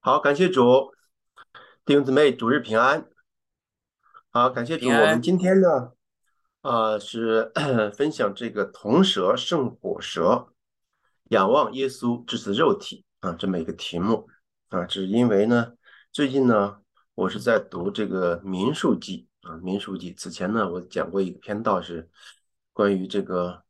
好，感谢主，弟兄姊妹，主日平安。好，感谢主，我们今天呢，呃，是 分享这个铜蛇胜火蛇，仰望耶稣致死肉体啊，这么一个题目啊，只因为呢，最近呢，我是在读这个民数记啊，民数记。此前呢，我讲过一个篇道是关于这个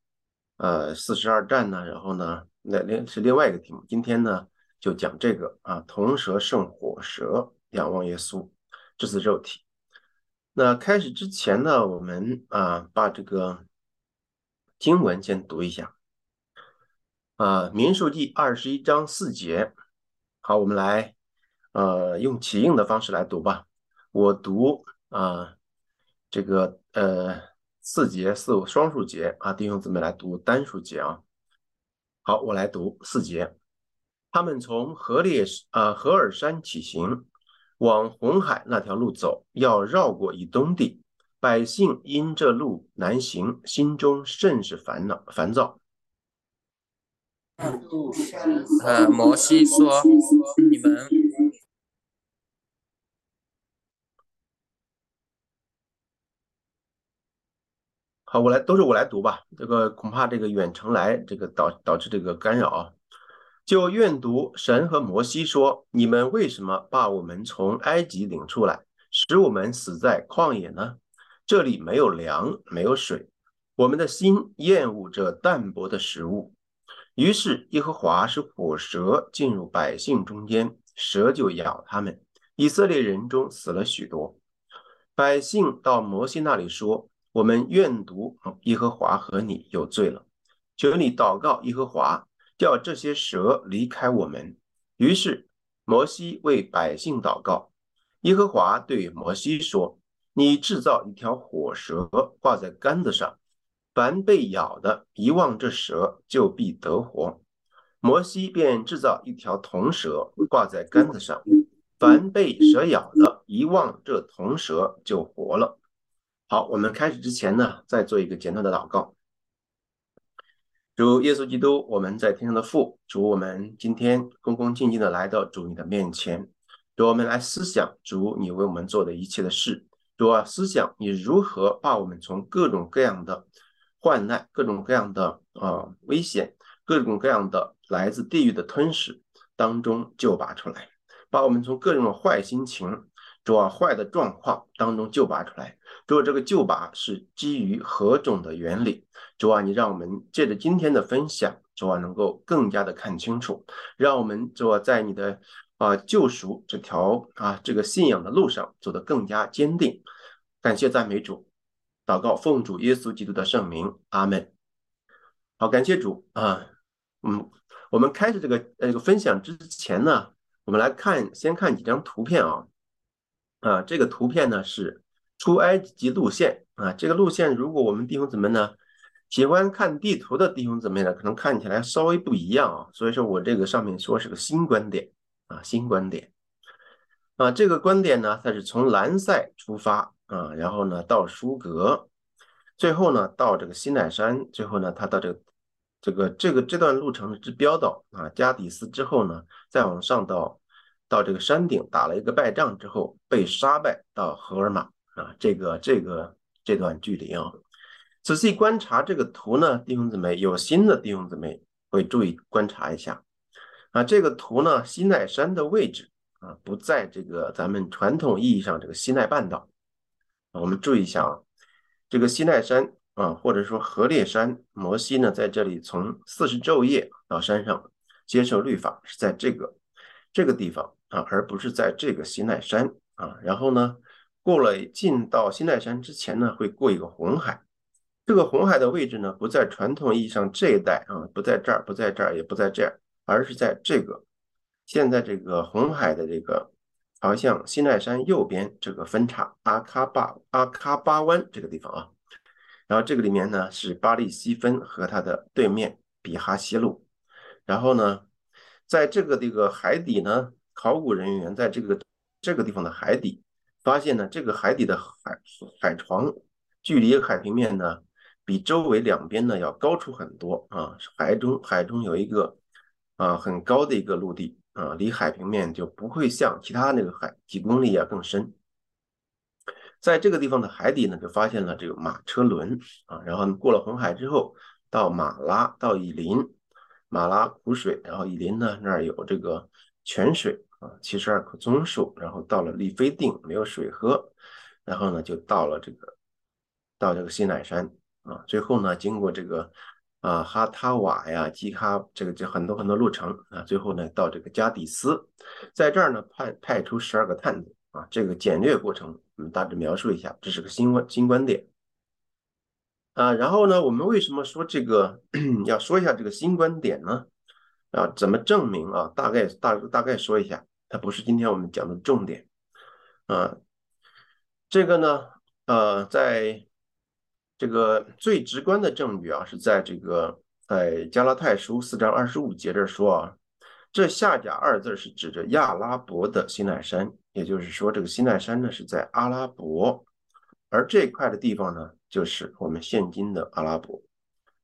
呃四十二战呢，然后呢，那另是另外一个题目。今天呢。就讲这个啊，铜蛇胜火蛇，仰望耶稣，这是肉体。那开始之前呢，我们啊把这个经文先读一下啊，《民数记》二十一章四节。好，我们来呃用起应的方式来读吧。我读啊这个呃四节四双数节啊，弟兄姊妹来读单数节啊。好，我来读四节。他们从河列啊河尔山起行，往红海那条路走，要绕过以东地。百姓因这路难行，心中甚是烦恼烦躁。呃，摩西说：“你们好，我来都是我来读吧。这个恐怕这个远程来，这个导导致这个干扰。”就愿读神和摩西说：“你们为什么把我们从埃及领出来，使我们死在旷野呢？这里没有粮，没有水，我们的心厌恶这淡薄的食物。”于是耶和华使火蛇进入百姓中间，蛇就咬他们。以色列人中死了许多。百姓到摩西那里说：“我们愿读耶和华和你有罪了，求你祷告耶和华。”叫这些蛇离开我们。于是摩西为百姓祷告。耶和华对摩西说：“你制造一条火蛇，挂在杆子上，凡被咬的，一望这蛇，就必得活。”摩西便制造一条铜蛇，挂在杆子上，凡被蛇咬的，一望这铜蛇，就活了。好，我们开始之前呢，再做一个简短的祷告。主耶稣基督，我们在天上的父，主我们今天恭恭敬敬的来到主你的面前，主我们来思想主你为我们做的一切的事，主啊，思想你如何把我们从各种各样的患难、各种各样的啊危险、各种各样的来自地狱的吞噬当中救拔出来，把我们从各种坏心情。主啊，坏的状况当中救拔出来。主，这个救拔是基于何种的原理？主啊，你让我们借着今天的分享，主啊，能够更加的看清楚，让我们主啊，在你的啊救赎这条啊这个信仰的路上走得更加坚定。感谢赞美主，祷告奉主耶稣基督的圣名，阿门。好，感谢主啊。嗯，我们开始这个呃这个分享之前呢，我们来看先看几张图片啊。啊，这个图片呢是出埃及路线啊。这个路线，如果我们弟兄姊妹呢喜欢看地图的弟兄姊妹呢，可能看起来稍微不一样啊。所以说我这个上面说是个新观点啊，新观点啊。这个观点呢，它是从兰塞出发啊，然后呢到舒格，最后呢到这个西奈山，最后呢它到这个这个这个这段路程之标到啊加底斯之后呢，再往上到。到这个山顶打了一个败仗之后，被杀败到荷尔玛啊，这个这个这段距离啊，仔细观察这个图呢，弟兄姊妹有心的弟兄姊妹会注意观察一下。啊，这个图呢，西奈山的位置啊，不在这个咱们传统意义上这个西奈半岛，我们注意一下啊，这个西奈山啊，或者说河烈山，摩西呢在这里从四十昼夜到山上接受律法，是在这个这个地方。啊，而不是在这个西奈山。啊，然后呢，过了进到新奈山之前呢，会过一个红海。这个红海的位置呢，不在传统意义上这一带啊，不在这儿，不在这儿，也不在这儿，而是在这个现在这个红海的这个朝向新奈山右边这个分叉阿卡巴阿卡巴湾这个地方啊。然后这个里面呢是巴利西分和它的对面比哈西路。然后呢，在这个这个海底呢。考古人员在这个这个地方的海底发现呢，这个海底的海海床距离海平面呢，比周围两边呢要高出很多啊。海中海中有一个啊很高的一个陆地啊，离海平面就不会像其他那个海几公里啊更深。在这个地方的海底呢，就发现了这个马车轮啊，然后过了红海之后，到马拉到以林，马拉苦水，然后以林呢那儿有这个泉水啊，七十二棵棕树，然后到了利非定没有水喝，然后呢就到了这个到这个西乃山啊，最后呢经过这个啊哈塔瓦呀基哈这个这很多很多路程啊，最后呢到这个加底斯，在这儿呢派派出十二个探子。啊，这个简略过程我们大致描述一下，这是个新观新观点啊。然后呢，我们为什么说这个要说一下这个新观点呢？啊，怎么证明啊？大概大大概说一下，它不是今天我们讲的重点啊。这个呢，呃，在这个最直观的证据啊，是在这个在加拉太书四章二十五节这说啊。这下甲二字是指着亚拉伯的西奈山，也就是说，这个西奈山呢是在阿拉伯，而这块的地方呢，就是我们现今的阿拉伯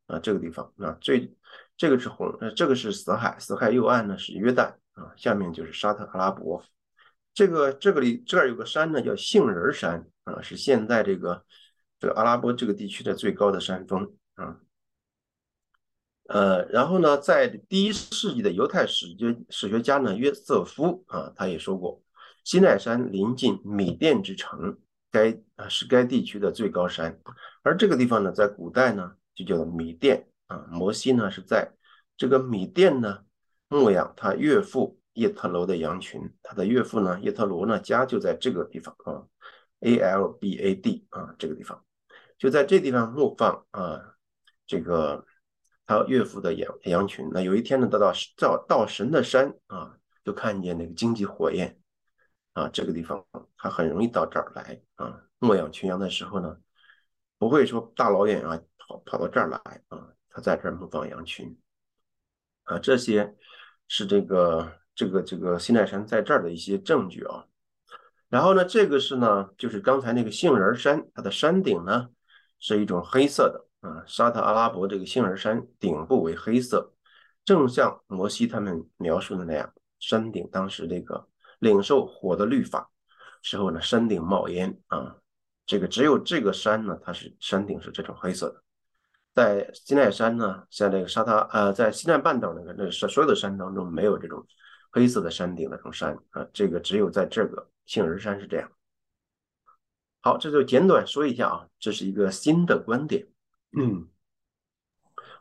啊，这个地方啊，最这个是红，呃，这个是死海，死海右岸呢是约旦啊，下面就是沙特阿拉伯。这个这个里这儿有个山呢，叫杏仁山啊，是现在这个这个阿拉伯这个地区的最高的山峰啊。呃，然后呢，在第一世纪的犹太史学史学家呢约瑟夫啊，他也说过，西奈山临近米甸之城，该啊是该地区的最高山，而这个地方呢，在古代呢就叫做米甸啊。摩西呢是在这个米甸呢牧养他岳父叶特罗的羊群，他的岳父呢叶特罗呢家就在这个地方啊，A L B A D 啊这个地方，就在这地方牧放啊这个。他岳父的羊羊群，那有一天呢，到到到到神的山啊，就看见那个荆棘火焰啊，这个地方他很容易到这儿来啊，牧养群羊的时候呢，不会说大老远啊跑跑到这儿来啊，他在这儿牧放羊群。啊，这些是这个这个这个西奈山在这儿的一些证据啊，然后呢，这个是呢，就是刚才那个杏仁山，它的山顶呢是一种黑色的。啊，沙特阿拉伯这个杏仁山顶部为黑色，正像摩西他们描述的那样，山顶当时这个领受火的律法时候呢，山顶冒烟啊。这个只有这个山呢，它是山顶是这种黑色的。在西奈山呢，像这个沙滩呃，在西奈半岛那个那所所有的山当中，没有这种黑色的山顶那种山啊，这个只有在这个杏仁山是这样。好，这就简短说一下啊，这是一个新的观点。嗯，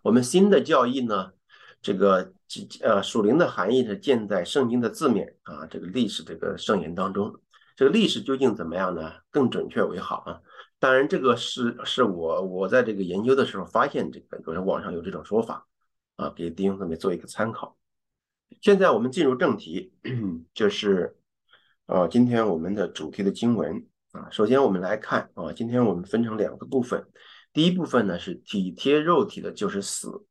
我们新的教义呢，这个呃属灵的含义是建在圣经的字面啊，这个历史这个圣言当中，这个历史究竟怎么样呢？更准确为好啊。当然，这个是是我我在这个研究的时候发现这个，有人网上有这种说法啊，给弟兄姊妹做一个参考。现在我们进入正题，就是啊，今天我们的主题的经文啊，首先我们来看啊，今天我们分成两个部分。第一部分呢是体贴肉体的就是死，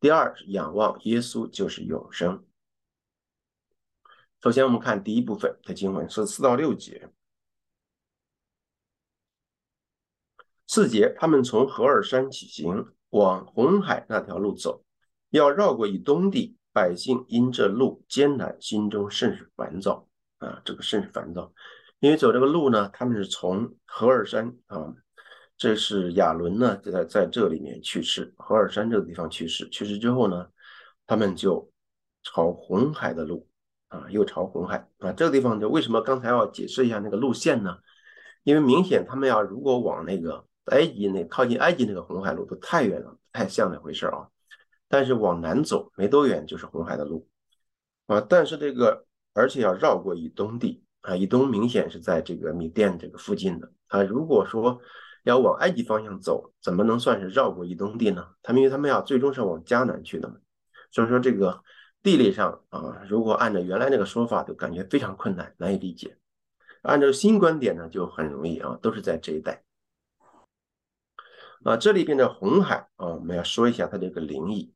第二是仰望耶稣就是永生。首先我们看第一部分的经文是四到六节，四节他们从何尔山起行，往红海那条路走，要绕过以东地，百姓因这路艰难，心中甚是烦躁啊，这个甚是烦躁，因为走这个路呢，他们是从何尔山啊。这是亚伦呢就，在在这里面去世，何尔山这个地方去世。去世之后呢，他们就朝红海的路啊，又朝红海啊。这个地方就为什么刚才要解释一下那个路线呢？因为明显他们要如果往那个埃及那靠近埃及那个红海路都太远了，太像那回事啊。但是往南走没多远就是红海的路啊。但是这个而且要绕过以东地啊，以东明显是在这个米甸这个附近的啊。如果说要往埃及方向走，怎么能算是绕过以东地呢？他们因为他们要最终是往迦南去的嘛，所以说这个地理上啊，如果按照原来那个说法，就感觉非常困难，难以理解。按照新观点呢，就很容易啊，都是在这一带。啊，这里边的红海啊，我们要说一下它这个灵异。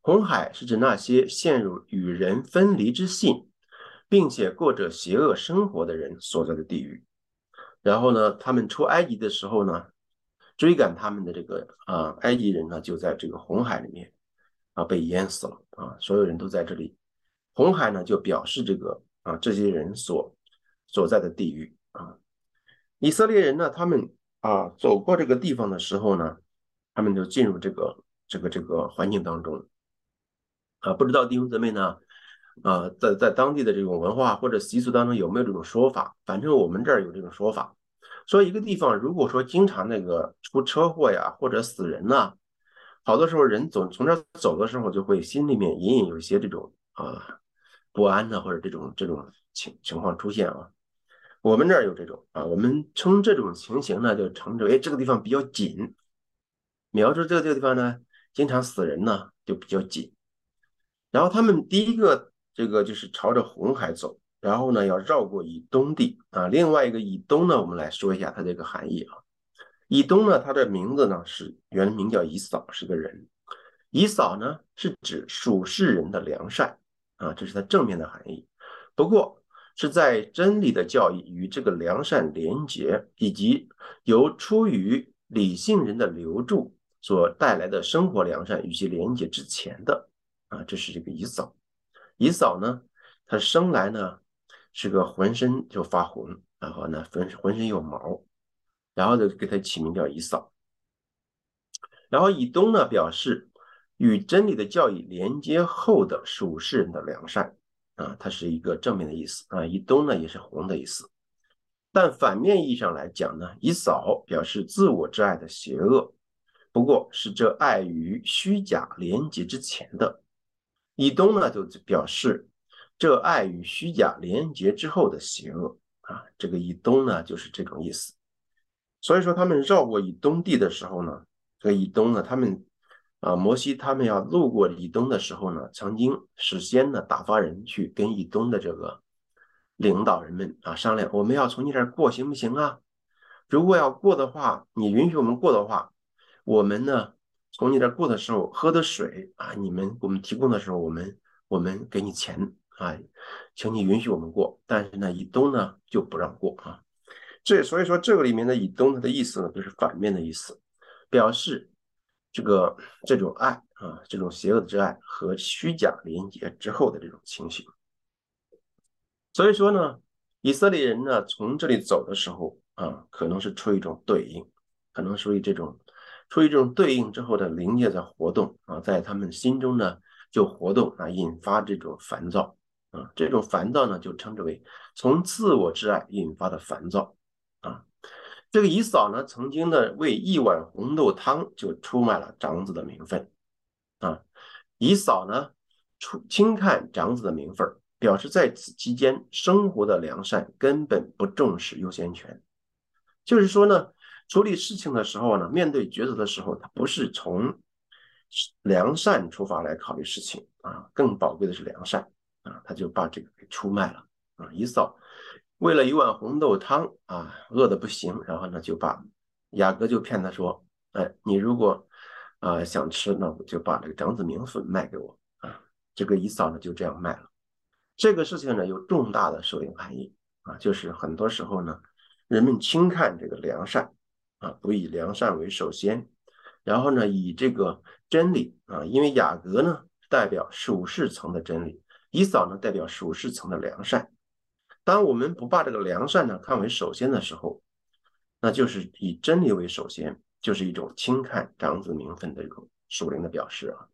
红海是指那些陷入与人分离之性，并且过着邪恶生活的人所在的地狱。然后呢，他们出埃及的时候呢？追赶他们的这个啊，埃及人呢，就在这个红海里面啊被淹死了啊，所有人都在这里红海呢就表示这个啊这些人所所在的地域啊。以色列人呢，他们啊走过这个地方的时候呢，他们就进入这个这个这个环境当中啊。不知道弟兄姊妹呢？啊，在在当地的这种文化或者习俗当中有没有这种说法？反正我们这儿有这种说法，说一个地方如果说经常那个出车祸呀或者死人呐，好多时候人走从这儿走的时候就会心里面隐隐有一些这种啊不安的或者这种这种情情况出现啊。我们这儿有这种啊，我们称这种情形呢就称之为这个地方比较紧，描述这个这个地方呢经常死人呢就比较紧，然后他们第一个。这个就是朝着红海走，然后呢要绕过以东地啊。另外一个以东呢，我们来说一下它这个含义啊。以东呢，它的名字呢是原名叫以扫，是个人。以扫呢是指属世人的良善啊，这是它正面的含义。不过是在真理的教义与这个良善连结，以及由出于理性人的留住所带来的生活良善与其连结之前的啊，这是这个以扫。以扫呢，他生来呢是个浑身就发红，然后呢浑浑身有毛，然后就给他起名叫以扫。然后以东呢表示与真理的教义连接后的属世人的良善啊，它是一个正面的意思啊。以东呢也是红的意思，但反面意义上来讲呢，以扫表示自我之爱的邪恶，不过是这爱与虚假连接之前的。以东呢，就表示这爱与虚假连结之后的邪恶啊。这个以东呢，就是这种意思。所以说，他们绕过以东地的时候呢，这个以东呢，他们啊，摩西他们要路过以东的时候呢，曾经事先呢打发人去跟以东的这个领导人们啊商量，我们要从你这儿过行不行啊？如果要过的话，你允许我们过的话，我们呢？从你这儿过的时候喝的水啊，你们我们提供的时候，我们我们给你钱啊，请你允许我们过。但是呢，以东呢就不让过啊。这所以说这个里面的以东它的意思呢，就是反面的意思，表示这个这种爱啊，这种邪恶之爱和虚假连接之后的这种情形。所以说呢，以色列人呢从这里走的时候啊，可能是出于一种对应，可能属于这种。出于这种对应之后的灵界在活动啊，在他们心中呢就活动啊，引发这种烦躁啊，这种烦躁呢就称之为从自我之爱引发的烦躁。这个以扫呢曾经呢为一碗红豆汤就出卖了长子的名分啊，以扫呢出轻看长子的名分，表示在此期间生活的良善根本不重视优先权，就是说呢。处理事情的时候呢，面对抉择的时候，他不是从良善出发来考虑事情啊，更宝贵的是良善啊，他就把这个给出卖了啊。以扫为了一碗红豆汤啊，饿的不行，然后呢就把雅各就骗他说，哎，你如果啊想吃，那我就把这个长子名分卖给我啊。这个以嫂呢就这样卖了。这个事情呢有重大的受用含义啊，就是很多时候呢，人们轻看这个良善。啊，不以良善为首先，然后呢，以这个真理啊，因为雅各呢代表属世层的真理，以嫂呢代表属世层的良善。当我们不把这个良善呢看为首先的时候，那就是以真理为首先，就是一种轻看长子名分的一种属灵的表示啊。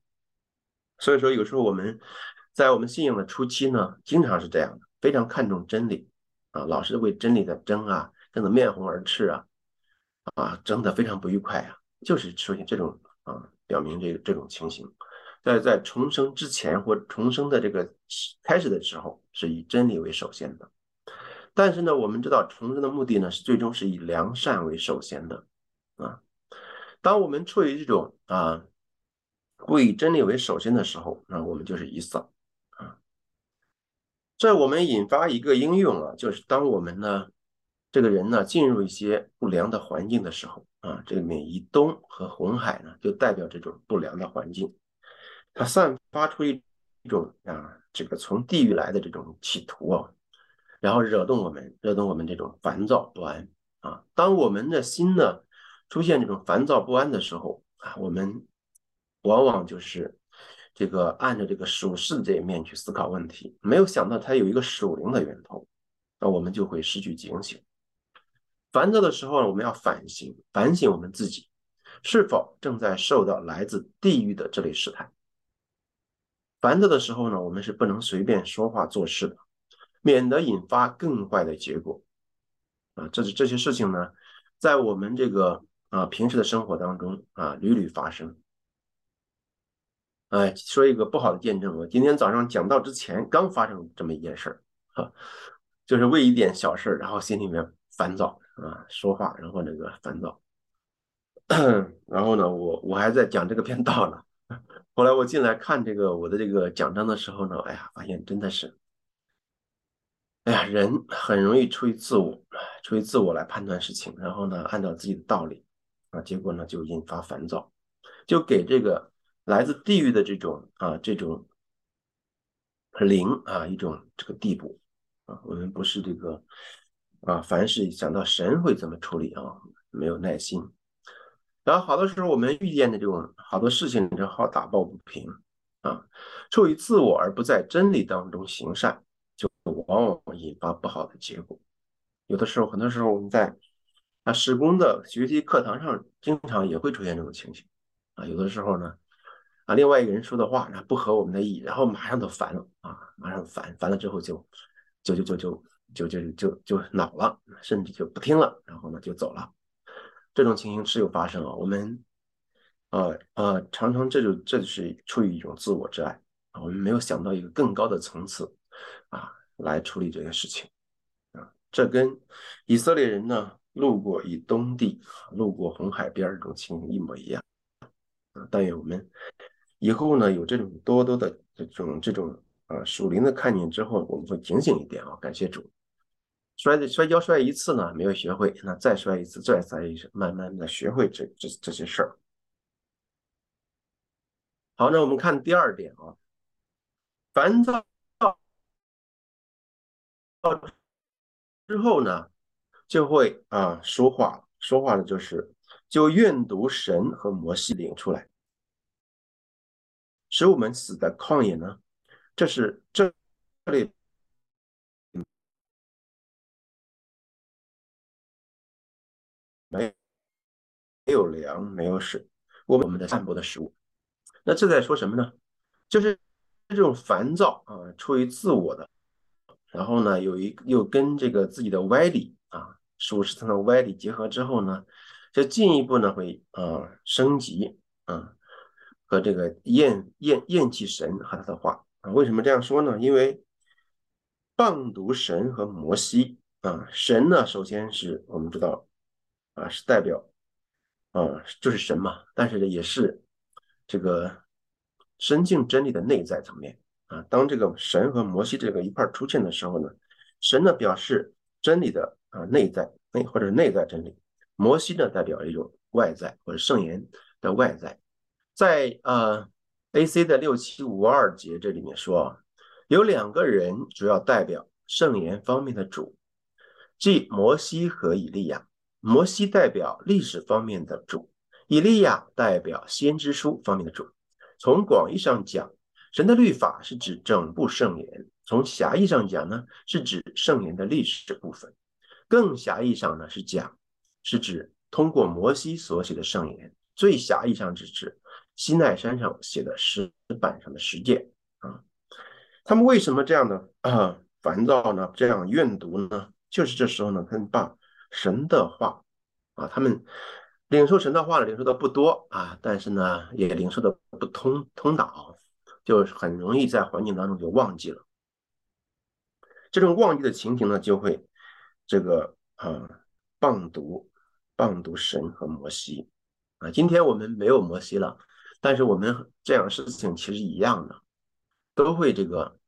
所以说，有时候我们在我们信仰的初期呢，经常是这样的，非常看重真理啊，老是为真理的争啊，争得面红耳赤啊。啊，争得非常不愉快啊，就是出现这种啊，表明这个这种情形，在在重生之前或重生的这个开始的时候，是以真理为首先的。但是呢，我们知道重生的目的呢，是最终是以良善为首先的啊。当我们处于这种啊，不以真理为首先的时候，那我们就是以扫啊。这我们引发一个应用啊，就是当我们呢。这个人呢，进入一些不良的环境的时候啊，这里面以东和红海呢，就代表这种不良的环境，它散发出一种啊，这个从地狱来的这种企图啊，然后惹动我们，惹动我们这种烦躁不安啊。当我们的心呢出现这种烦躁不安的时候啊，我们往往就是这个按照这个属世这一面去思考问题，没有想到它有一个属灵的源头，那我们就会失去警醒。烦躁的时候呢，我们要反省，反省我们自己是否正在受到来自地狱的这类试探。烦躁的时候呢，我们是不能随便说话做事的，免得引发更坏的结果。啊，这是这些事情呢，在我们这个啊平时的生活当中啊屡屡发生。哎，说一个不好的见证，我今天早上讲到之前刚发生这么一件事儿，哈，就是为一点小事，然后心里面烦躁啊，说话然后那个烦躁，然后呢，我我还在讲这个篇道呢，后来我进来看这个我的这个讲章的时候呢，哎呀，发现真的是。哎呀，人很容易出于自我，出于自我来判断事情，然后呢，按照自己的道理，啊，结果呢就引发烦躁，就给这个来自地狱的这种啊这种灵啊一种这个地步啊，我们不是这个啊，凡是想到神会怎么处理啊，没有耐心，然后好多时候我们遇见的这种好多事情就好打抱不平啊，出于自我而不在真理当中行善。往往引发不好的结果。有的时候，很多时候我们在啊施工的学习课堂上，经常也会出现这种情形啊。有的时候呢，啊另外一个人说的话，然不合我们的意，然后马上都烦了啊，马上烦，烦了之后就就就就就就就就就恼了，甚至就不听了，然后呢就走了。这种情形时有发生啊。我们啊啊常常这就这就是出于一种自我之爱啊，我们没有想到一个更高的层次啊。来处理这个事情啊，这跟以色列人呢路过以东地、路过红海边这种情形一模一样啊。但愿我们以后呢有这种多多的这种这种啊属灵的看见之后，我们会警醒一点啊。感谢主，摔摔跤摔一次呢没有学会，那再摔一次，再摔一次，慢慢的学会这这这些事儿。好，那我们看第二点啊，烦躁。之后呢，就会啊说话，说话的就是就愿读神和摩西领出来，使我们死在旷野呢。这是这这里没没有粮，没有水，我们的散播的食物。那这在说什么呢？就是这种烦躁啊，出于自我的。然后呢，有一又跟这个自己的歪理啊，属实层的歪理结合之后呢，就进一步呢会啊升级啊，和这个厌厌厌弃神和他的话啊。为什么这样说呢？因为棒读神和摩西啊，神呢首先是我们知道啊是代表啊就是神嘛，但是呢也是这个深境真理的内在层面。啊，当这个神和摩西这个一块出现的时候呢，神呢表示真理的啊内在内或者内在真理，摩西呢代表一种外在或者圣言的外在。在呃 A.C. 的六七五二节这里面说啊，有两个人主要代表圣言方面的主，即摩西和以利亚。摩西代表历史方面的主，以利亚代表先知书方面的主。从广义上讲。神的律法是指整部圣言，从狭义上讲呢，是指圣言的历史部分；更狭义上呢，是讲是指通过摩西所写的圣言；最狭义上是指西奈山上写的石板上的石诫啊。他们为什么这样的啊烦躁呢？这样怨毒呢？就是这时候呢，他们把神的话啊，他们领受神的话领受的不多啊，但是呢，也领受的不通通达。就很容易在环境当中就忘记了，这种忘记的情形呢，就会这个啊谤读谤读神和摩西啊。今天我们没有摩西了，但是我们这样事情其实一样的，都会这个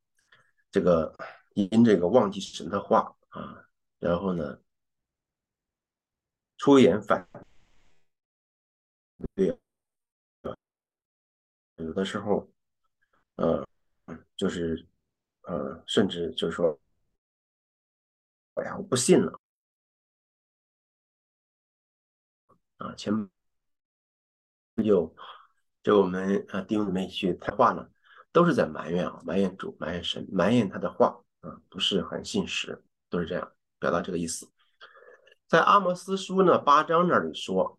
这个因这个忘记神的话啊，然后呢出言反对，有的时候。呃，就是，呃，甚至就是说，哎呀，我不信了，啊，前不久，就我们啊弟兄姊妹去谈话呢，都是在埋怨啊，埋怨主，埋怨神，埋怨他的话啊，不是很信实，都是这样表达这个意思。在阿摩斯书呢八章那里说，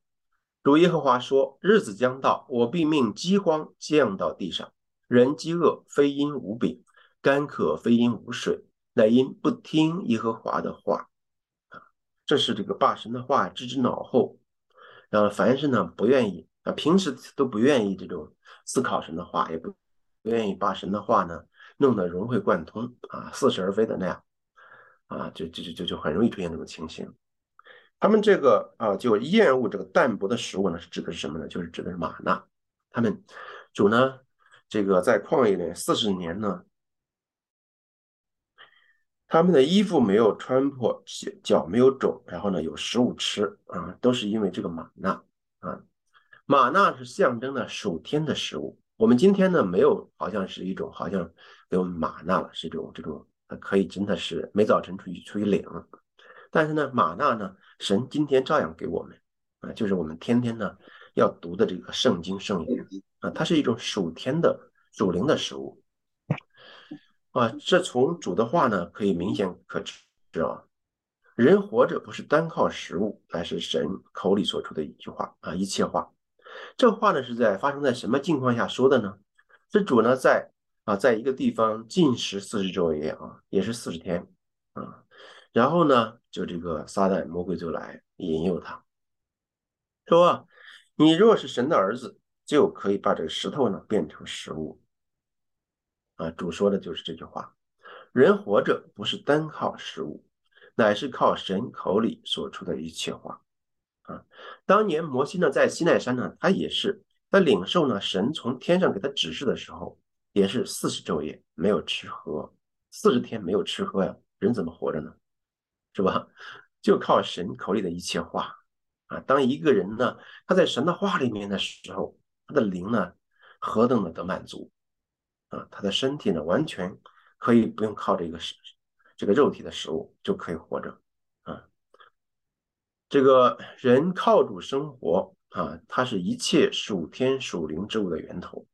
主耶和华说：“日子将到，我必命饥荒降到地上，人饥饿非因无饼，干渴非因无水，乃因不听耶和华的话。”啊，这是这个把神的话置之脑后，然后凡是呢不愿意啊，平时都不愿意这种思考神的话，也不不愿意把神的话呢弄得融会贯通啊，似是而非的那样啊，就就就就就很容易出现这种情形。他们这个啊，就厌恶这个淡薄的食物呢，是指的是什么呢？就是指的是玛纳。他们主呢，这个在旷野里四十年呢，他们的衣服没有穿破，脚没有肿，然后呢有食物吃啊，都是因为这个玛纳啊。玛纳是象征的属天的食物。我们今天呢，没有，好像是一种，好像给我们玛纳了，是一种这种，可以真的是每早晨出去出去领。但是呢，玛纳呢？神今天照样给我们啊，就是我们天天呢要读的这个圣经圣言它是一种属天的属灵的食物啊。这从主的话呢可以明显可知啊，人活着不是单靠食物，乃是神口里所出的一句话啊，一切话。这话呢是在发生在什么境况下说的呢？这主呢在啊，在一个地方禁食四十昼夜啊，也是四十天啊。然后呢，就这个撒旦魔鬼就来引诱他，说：“你若是神的儿子，就可以把这个石头呢变成食物。”啊，主说的就是这句话。人活着不是单靠食物，乃是靠神口里所出的一切话。啊，当年摩西呢在西奈山呢，他也是他领受呢神从天上给他指示的时候，也是四十昼夜没有吃喝，四十天没有吃喝呀，人怎么活着呢？是吧？就靠神口里的一切话啊！当一个人呢，他在神的话里面的时候，他的灵呢，何等的得满足啊！他的身体呢，完全可以不用靠这个食这个肉体的食物就可以活着啊！这个人靠主生活啊，他是一切属天属灵之物的源头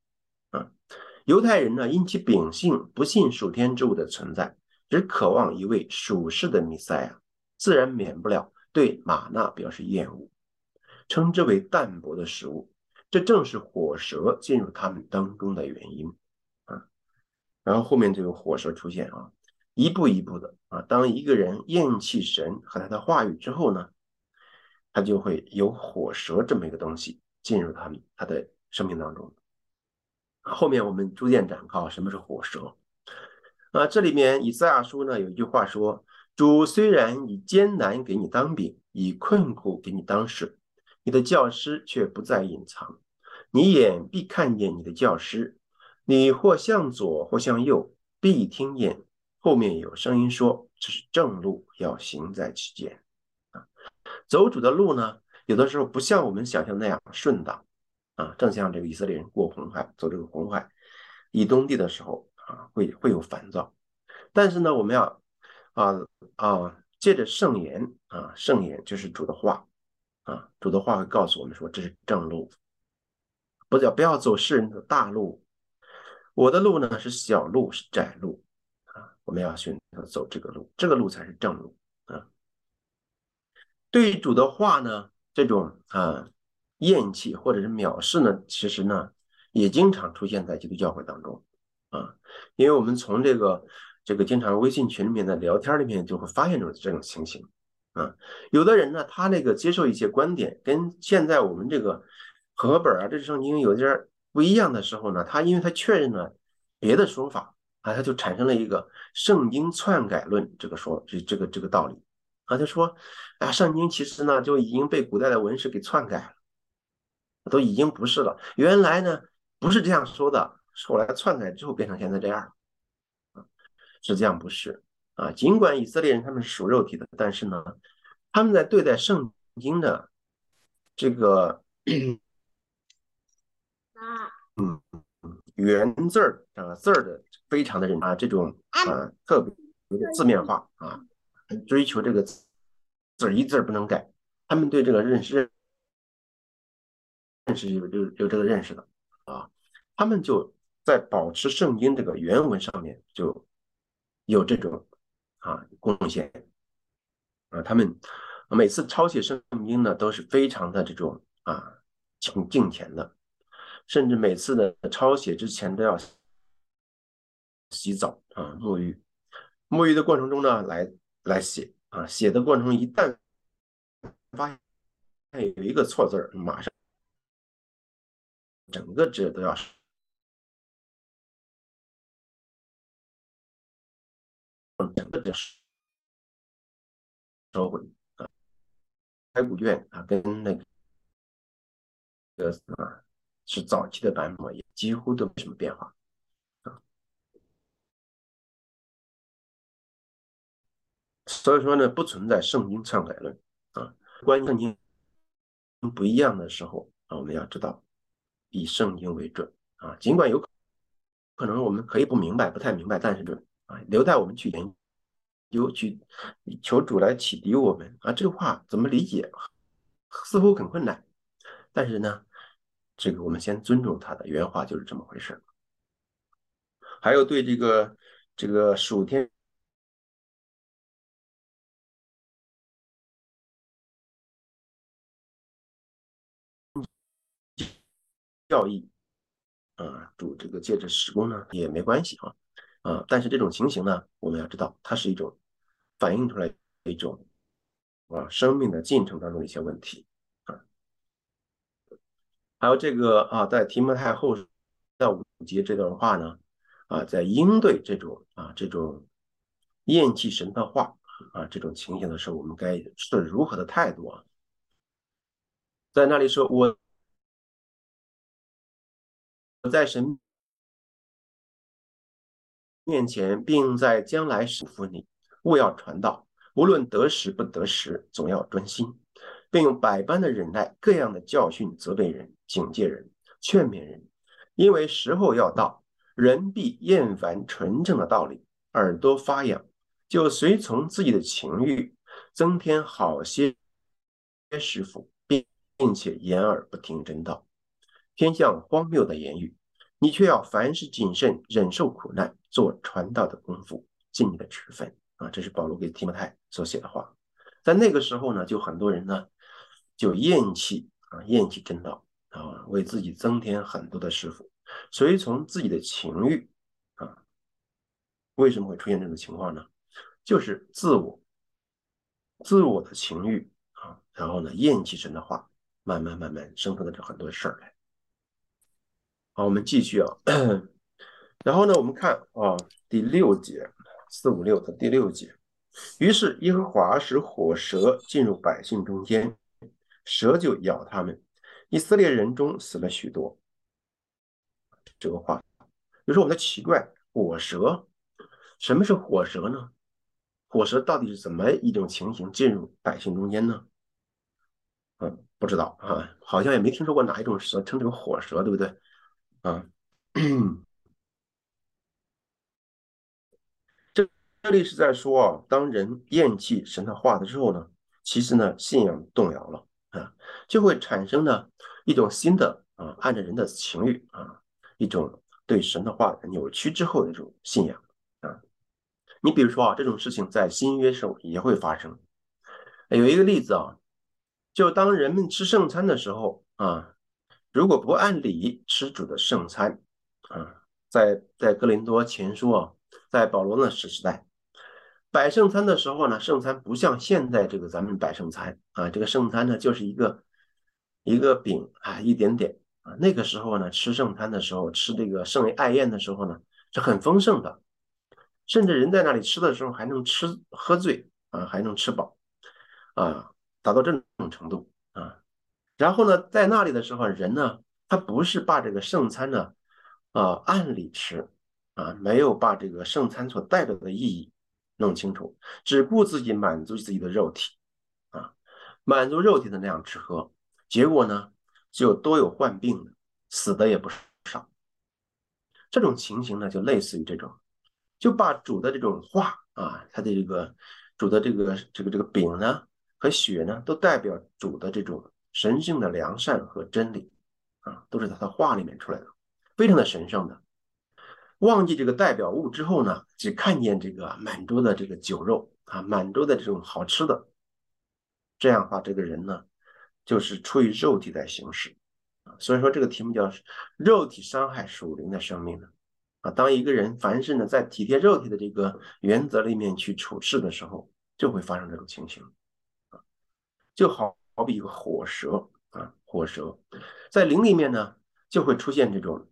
啊！犹太人呢，因其秉性不信属天之物的存在。只渴望一位属世的弥赛亚，自然免不了对玛纳表示厌恶，称之为淡薄的食物。这正是火蛇进入他们当中的原因啊。然后后面就有火蛇出现啊，一步一步的啊。当一个人厌弃神和他的话语之后呢，他就会有火蛇这么一个东西进入他们他的生命当中。后面我们逐渐展开什么是火蛇。啊，这里面以赛亚书呢有一句话说：“主虽然以艰难给你当饼，以困苦给你当食，你的教师却不再隐藏，你眼必看见你的教师，你或向左或向右，必听见后面有声音说：这是正路，要行在其间。”啊，走主的路呢，有的时候不像我们想象那样顺当啊，正像这个以色列人过红海，走这个红海以东地的时候。啊，会会有烦躁，但是呢，我们要啊啊，借着圣言啊，圣言就是主的话啊，主的话会告诉我们说这是正路，不要不要走世人的大路，我的路呢是小路是窄路啊，我们要选择走这个路，这个路才是正路啊。对于主的话呢，这种啊厌弃或者是藐视呢，其实呢也经常出现在基督教会当中。啊，因为我们从这个这个经常微信群里面的聊天里面就会发现这种这种情形啊，有的人呢，他那个接受一些观点跟现在我们这个和本啊，这圣经有点不一样的时候呢，他因为他确认了别的说法啊，他就产生了一个圣经篡改论这个说这这个这个道理。啊，他说啊，圣经其实呢就已经被古代的文士给篡改了，都已经不是了，原来呢不是这样说的。后来篡改之后变成现在这样，啊，实际上不是。啊。尽管以色列人他们是属肉体的，但是呢，他们在对待圣经的这个嗯原字儿啊字儿的非常的认啊这种啊特别有点字面化啊，追求这个字字一字儿不能改。他们对这个认识认识有有有这个认识的啊，他们就。在保持圣经这个原文上面就有这种啊贡献啊，他们每次抄写圣经呢都是非常的这种啊敬敬虔的，甚至每次的抄写之前都要洗澡啊沐浴，沐浴的过程中呢来来写啊写的过程中一旦发现有一个错字，马上整个纸都要。整个的收回啊，开古卷啊，跟那个啊是早期的版本，也几乎都没什么变化啊。所以说呢，不存在圣经篡改论啊。关于圣经不一样的时候啊，我们要知道以圣经为准啊。尽管有可能我们可以不明白，不太明白，但是准。啊，留待我们去研究，去求主来启迪我们啊。这个话怎么理解？似乎很困难，但是呢，这个我们先尊重他的原话，就是这么回事。还有对这个这个属天教义啊，主这个借着施工呢也没关系啊。啊，但是这种情形呢，我们要知道，它是一种反映出来一种啊生命的进程当中的一些问题啊。还有这个啊，在提摩太后在五节这段话呢，啊，在应对这种啊这种厌弃神的话啊这种情形的时候，我们该是如何的态度啊？在那里说，我我在神。面前，并在将来嘱咐你，勿要传道，无论得时不得时，总要专心，并用百般的忍耐，各样的教训责备人、警戒人、劝勉人，因为时候要到，人必厌烦纯正的道理，耳朵发痒，就随从自己的情欲，增添好些师傅，并并且掩耳不听真道，偏向荒谬的言语。你却要凡事谨慎，忍受苦难，做传道的功夫，尽你的职分啊！这是保罗给提摩太所写的话。在那个时候呢，就很多人呢就厌弃啊，厌弃真道啊，为自己增添很多的师傅，随从自己的情欲啊。为什么会出现这种情况呢？就是自我、自我的情欲啊，然后呢，厌弃神的话，慢慢慢慢生出了这很多事儿来。好，我们继续啊。然后呢，我们看啊，第六节四五六的第六节。于是耶和华使火蛇进入百姓中间，蛇就咬他们，以色列人中死了许多。这个话，有时候我们在奇怪，火蛇，什么是火蛇呢？火蛇到底是怎么一种情形进入百姓中间呢？嗯，不知道啊，好像也没听说过哪一种蛇称这个火蛇，对不对？啊，这里是在说啊，当人厌弃神的话的时候呢，其实呢，信仰动摇了啊，就会产生呢一种新的啊，按着人的情欲啊，一种对神的话扭曲之后的这种信仰啊。你比如说啊，这种事情在新约时候也会发生。有一个例子啊，就当人们吃圣餐的时候啊。如果不按理吃主的圣餐，啊，在在哥林多前书啊，在保罗那时时代摆圣餐的时候呢，圣餐不像现在这个咱们摆圣餐啊，这个圣餐呢就是一个一个饼啊，一点点啊。那个时候呢，吃圣餐的时候，吃这个圣爱宴的时候呢，是很丰盛的，甚至人在那里吃的时候还能吃喝醉啊，还能吃饱啊，达到这种程度啊。然后呢，在那里的时候，人呢，他不是把这个圣餐呢，啊，按理吃，啊，没有把这个圣餐所代表的意义弄清楚，只顾自己满足自己的肉体，啊，满足肉体的那样吃喝，结果呢，就多有患病的，死的也不少。这种情形呢，就类似于这种，就把主的这种话啊，他的这个主的这个这个这个饼呢和血呢，都代表主的这种。神性的良善和真理啊，都是他的话里面出来的，非常的神圣的忘记这个代表物之后呢，只看见这个满桌的这个酒肉啊，满桌的这种好吃的，这样的话，这个人呢，就是出于肉体在行事啊。所以说这个题目叫肉体伤害属灵的生命呢啊。当一个人凡是呢在体贴肉体的这个原则里面去处事的时候，就会发生这种情形啊，就好好比一个火蛇啊，火蛇在灵里面呢就会出现这种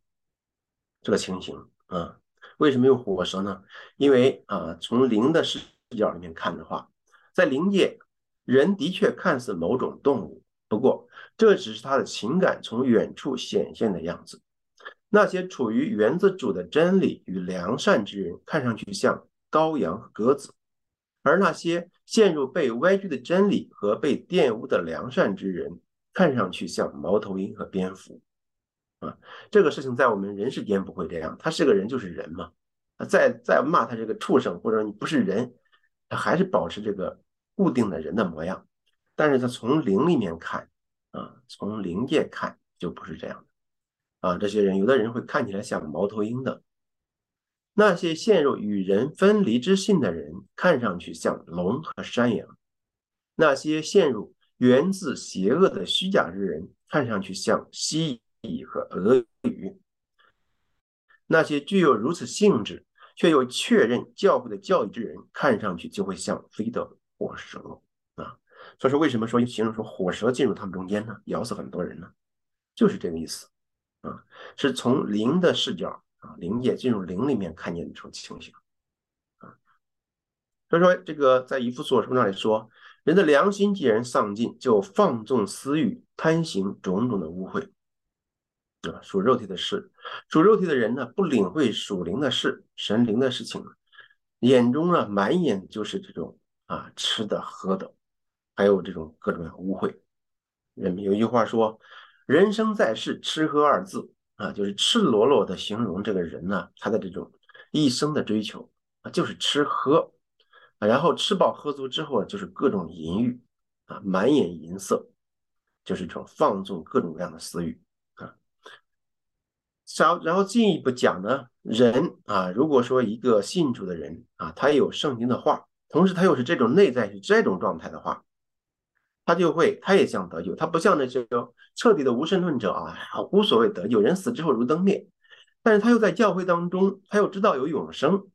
这个情形。啊，为什么用火蛇呢？因为啊，从灵的视角里面看的话，在灵界，人的确看似某种动物，不过这只是他的情感从远处显现的样子。那些处于原子主的真理与良善之人，看上去像羔羊和鸽子；而那些陷入被歪曲的真理和被玷污的良善之人，看上去像猫头鹰和蝙蝠。啊，这个事情在我们人世间不会这样，他是个人就是人嘛。啊，再再骂他这个畜生，或者你不是人，他还是保持这个固定的人的模样。但是他从灵里面看，啊，从灵界看就不是这样的。啊，这些人有的人会看起来像猫头鹰的，那些陷入与人分离之性的人，看上去像龙和山羊；那些陷入源自邪恶的虚假之人，看上去像蜥蜴。蚁和俄语，那些具有如此性质却又确认教会的教义之人，看上去就会像飞的火蛇啊。所以说，为什么说形容说火蛇进入他们中间呢？咬死很多人呢？就是这个意思啊，是从灵的视角啊，灵界进入灵里面看见的这种情形啊。所以说，这个在以弗所书那里说，人的良心既然丧尽，就放纵私欲，贪行种种的污秽。啊，属肉体的事，属肉体的人呢，不领会属灵的事、神灵的事情，眼中呢满眼就是这种啊吃的、喝的，还有这种各种的污秽。人们有一句话说：“人生在世，吃喝二字啊，就是赤裸裸的形容这个人呢，他的这种一生的追求啊，就是吃喝，然后吃饱喝足之后就是各种淫欲啊，满眼淫色，就是这种放纵各种各样的私欲。”然然后进一步讲呢，人啊，如果说一个信主的人啊，他有圣经的话，同时他又是这种内在是这种状态的话，他就会他也想得救，他不像那些彻底的无神论者啊，无所谓得救，人死之后如灯灭，但是他又在教会当中，他又知道有永生，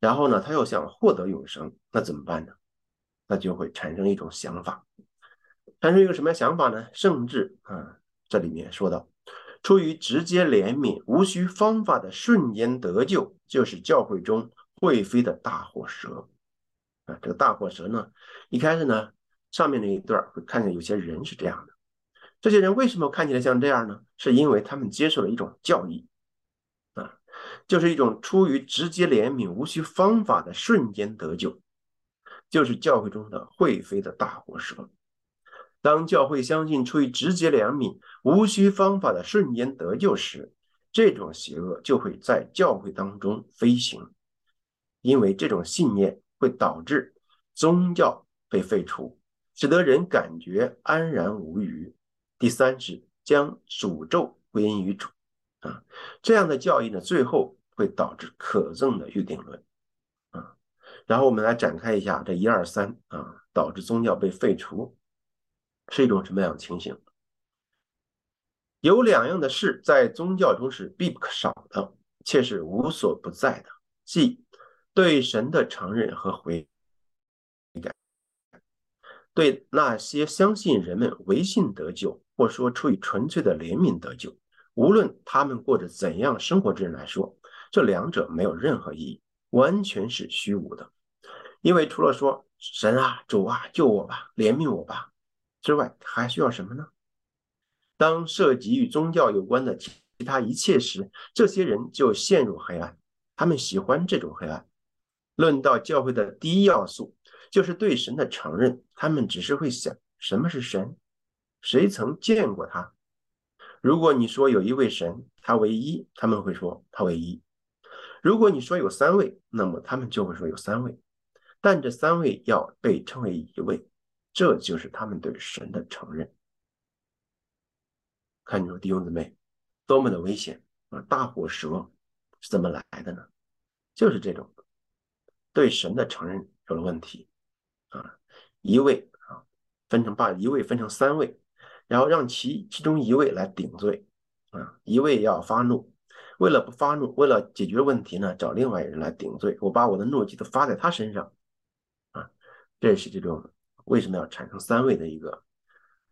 然后呢，他又想获得永生，那怎么办呢？那就会产生一种想法，产生一个什么样想法呢？甚至啊，这里面说到。出于直接怜悯、无需方法的瞬间得救，就是教会中会飞的大火蛇啊！这个大火蛇呢，一开始呢，上面那一段会看见有些人是这样的。这些人为什么看起来像这样呢？是因为他们接受了一种教义啊，就是一种出于直接怜悯、无需方法的瞬间得救，就是教会中的会飞的大火蛇。当教会相信出于直接良悯、无需方法的瞬间得救时，这种邪恶就会在教会当中飞行，因为这种信念会导致宗教被废除，使得人感觉安然无虞。第三是将诅咒归因于主啊，这样的教义呢，最后会导致可憎的预定论啊。然后我们来展开一下这一二三啊，导致宗教被废除。是一种什么样的情形？有两样的事在宗教中是必不可少的，却是无所不在的，即对神的承认和悔改。对那些相信人们唯信得救，或说出于纯粹的怜悯得救，无论他们过着怎样生活之人来说，这两者没有任何意义，完全是虚无的。因为除了说神啊、主啊，救我吧，怜悯我吧。之外还需要什么呢？当涉及与宗教有关的其他一切时，这些人就陷入黑暗。他们喜欢这种黑暗。论到教会的第一要素，就是对神的承认。他们只是会想：什么是神？谁曾见过他？如果你说有一位神，他唯一，他们会说他唯一。如果你说有三位，那么他们就会说有三位。但这三位要被称为一位。这就是他们对神的承认。看你说弟兄姊妹，多么的危险啊！大火蛇是怎么来的呢？就是这种对神的承认有了问题啊，一位啊分成把一位分成三位，然后让其其中一位来顶罪啊，一位要发怒，为了不发怒，为了解决问题呢，找另外一人来顶罪，我把我的怒气都发在他身上啊，这是这种为什么要产生三位的一个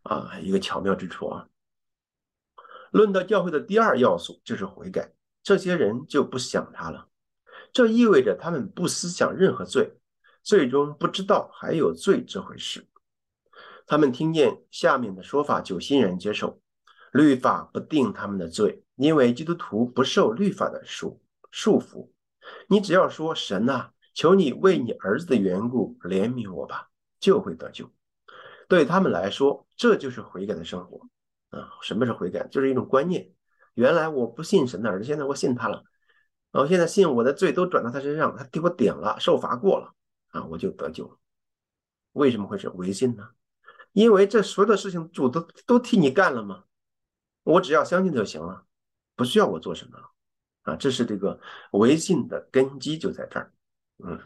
啊一个巧妙之处啊。论到教会的第二要素就是悔改，这些人就不想他了。这意味着他们不思想任何罪，最终不知道还有罪这回事。他们听见下面的说法就欣然接受：律法不定他们的罪，因为基督徒不受律法的束束缚。你只要说：“神啊，求你为你儿子的缘故怜悯我吧”，就会得救。对他们来说，这就是悔改的生活。啊，什么是悔改？就是一种观念。原来我不信神的儿子，现在我信他了。我现在信我的罪都转到他身上，他替我顶了，受罚过了啊，我就得救了。为什么会是唯信呢？因为这所有的事情主都都替你干了吗？我只要相信就行了，不需要我做什么了啊。这是这个唯信的根基就在这儿。嗯，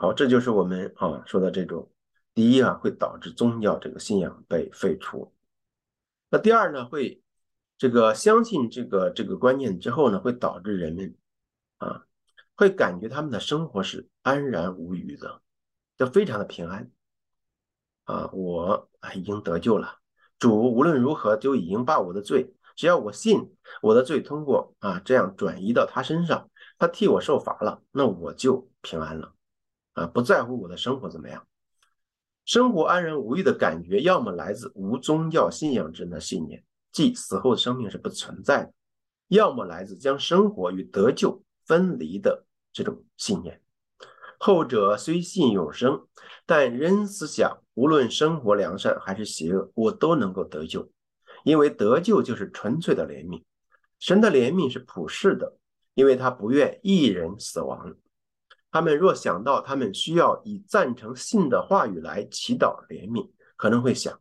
好，这就是我们啊说的这种第一啊会导致宗教这个信仰被废除。那第二呢会。这个相信这个这个观念之后呢，会导致人们啊，会感觉他们的生活是安然无虞的，就非常的平安啊。我啊已经得救了，主无论如何就已经把我的罪，只要我信我的罪通过啊，这样转移到他身上，他替我受罚了，那我就平安了啊，不在乎我的生活怎么样，生活安然无虞的感觉，要么来自无宗教信仰之人的信念。即死后的生命是不存在的，要么来自将生活与得救分离的这种信念。后者虽信永生，但仍思想无论生活良善还是邪恶，我都能够得救，因为得救就是纯粹的怜悯。神的怜悯是普世的，因为他不愿一人死亡。他们若想到他们需要以赞成信的话语来祈祷怜悯，可能会想。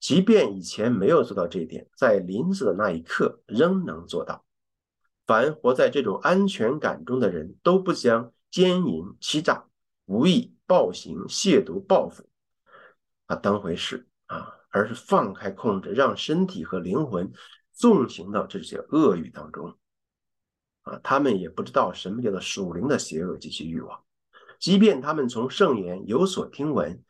即便以前没有做到这一点，在临死的那一刻仍能做到。凡活在这种安全感中的人，都不将奸淫、欺诈、无意暴行、亵渎、报复啊当回事啊，而是放开控制，让身体和灵魂纵行到这些恶欲当中啊。他们也不知道什么叫做属灵的邪恶及其欲望，即便他们从圣言有所听闻。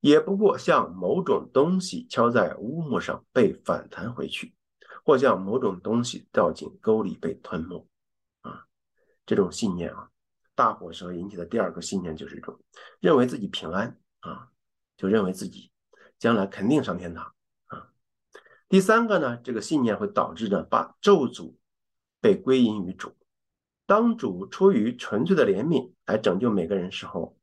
也不过像某种东西敲在乌木上被反弹回去，或像某种东西掉进沟里被吞没，啊，这种信念啊，大火蛇引起的第二个信念就是一种认为自己平安啊，就认为自己将来肯定上天堂啊。第三个呢，这个信念会导致呢把咒诅被归因于主，当主出于纯粹的怜悯来拯救每个人时候。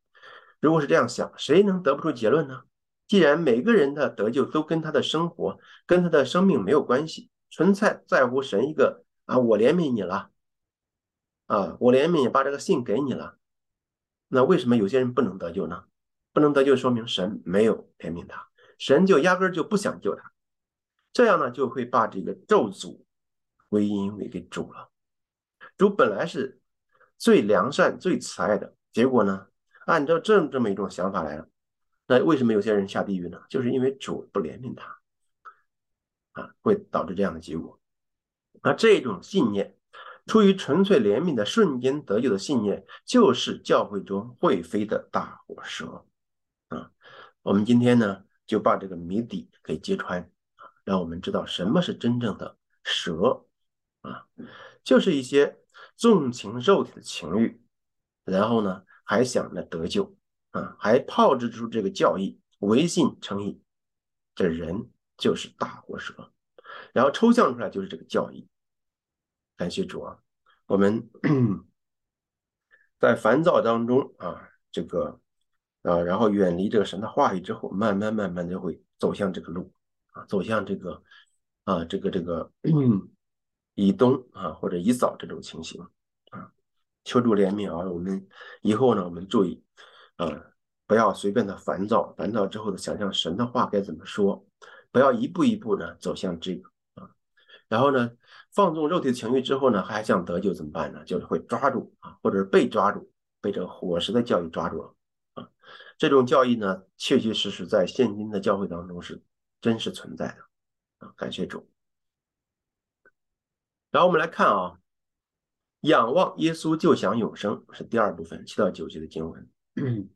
如果是这样想，谁能得不出结论呢？既然每个人的得救都跟他的生活、跟他的生命没有关系，纯粹在乎神一个啊，我怜悯你了，啊，我怜悯你把这个信给你了，那为什么有些人不能得救呢？不能得救，说明神没有怜悯他，神就压根就不想救他，这样呢就会把这个咒诅归因为给主了。主本来是最良善、最慈爱的，结果呢？按照这这么一种想法来了，那为什么有些人下地狱呢？就是因为主不怜悯他，啊，会导致这样的结果。那这种信念，出于纯粹怜悯的瞬间得救的信念，就是教会中会飞的大火蛇。啊，我们今天呢就把这个谜底给揭穿，让我们知道什么是真正的蛇，啊，就是一些纵情肉体的情欲，然后呢。还想着得救啊，还炮制出这个教义，唯信称义，这人就是大火蛇，然后抽象出来就是这个教义。感谢主啊，我们 在烦躁当中啊，这个啊，然后远离这个神的话语之后，慢慢慢慢就会走向这个路啊，走向这个啊，这个这个嗯以东啊或者以早这种情形啊。求助怜悯啊！我们以后呢，我们注意啊，不要随便的烦躁，烦躁之后的想象神的话该怎么说，不要一步一步的走向这个啊，然后呢，放纵肉体的情欲之后呢，还想得救怎么办呢？就是会抓住啊，或者是被抓住，被这个伙食的教育抓住了啊。这种教义呢，确确实实在现今的教会当中是真实存在的啊。感谢主。然后我们来看啊，仰望耶稣就享永生是第二部分七到九节的经文。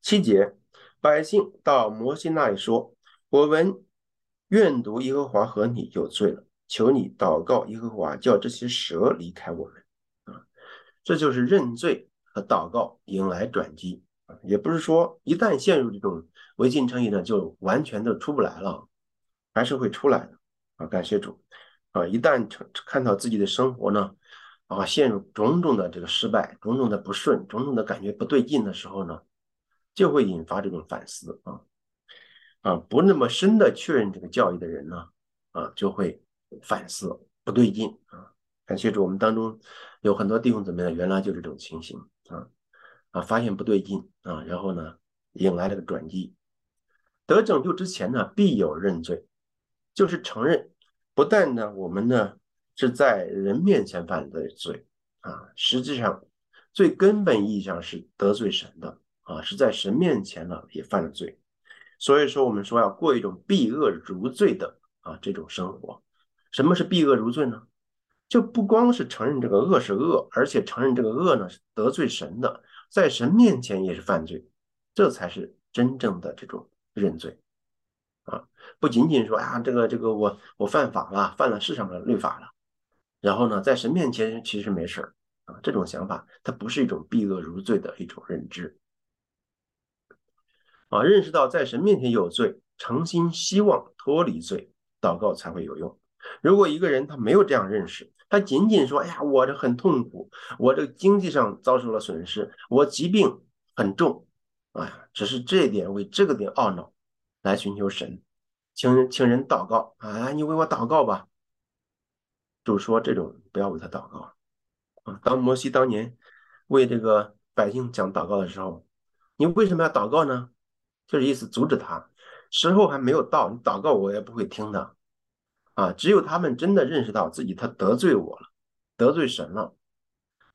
七节，百姓到摩西那里说：“我们。”愿读耶和华和你有罪了，求你祷告耶和华，叫这些蛇离开我们啊！这就是认罪和祷告迎来转机啊！也不是说一旦陷入这种违禁称义呢，就完全的出不来了，还是会出来的啊！感谢主啊！一旦成看到自己的生活呢啊陷入种种的这个失败、种种的不顺、种种的感觉不对劲的时候呢，就会引发这种反思啊！啊，不那么深的确认这个教育的人呢，啊，就会反思不对劲啊。感谢主，我们当中有很多弟兄姊妹呢，原来就是这种情形啊，啊，发现不对劲啊，然后呢，引来了个转机。得拯救之前呢，必有认罪，就是承认，不但呢，我们呢是在人面前犯的罪啊，实际上最根本意义上是得罪神的啊，是在神面前呢也犯了罪。所以说，我们说要过一种避恶如罪的啊这种生活。什么是避恶如罪呢？就不光是承认这个恶是恶，而且承认这个恶呢是得罪神的，在神面前也是犯罪，这才是真正的这种认罪！不仅仅说啊，这个这个我我犯法了，犯了世上的律法了，然后呢，在神面前其实没事儿啊。这种想法，它不是一种避恶如罪的一种认知。啊，认识到在神面前有罪，诚心希望脱离罪，祷告才会有用。如果一个人他没有这样认识，他仅仅说：“哎呀，我这很痛苦，我这经济上遭受了损失，我疾病很重，哎呀，只是这一点为这个点懊恼，来寻求神，请请人祷告啊，你为我祷告吧。”就说这种不要为他祷告啊。当摩西当年为这个百姓讲祷告的时候，你为什么要祷告呢？就是意思阻止他，时候还没有到，你祷告我也不会听的，啊，只有他们真的认识到自己他得罪我了，得罪神了，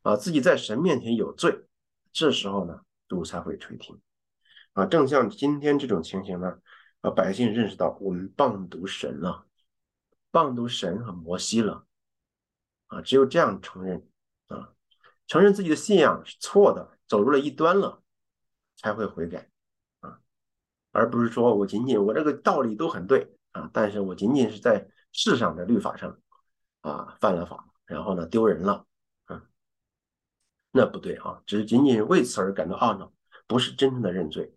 啊，自己在神面前有罪，这时候呢，主才会垂听，啊，正像今天这种情形呢，啊，百姓认识到我们谤读神了，谤读神和摩西了，啊，只有这样承认，啊，承认自己的信仰是错的，走入了异端了，才会悔改啊。而不是说我仅仅我这个道理都很对啊，但是我仅仅是在世上的律法上啊犯了法，然后呢丢人了，嗯，那不对啊，只是仅仅为此而感到懊恼，不是真正的认罪。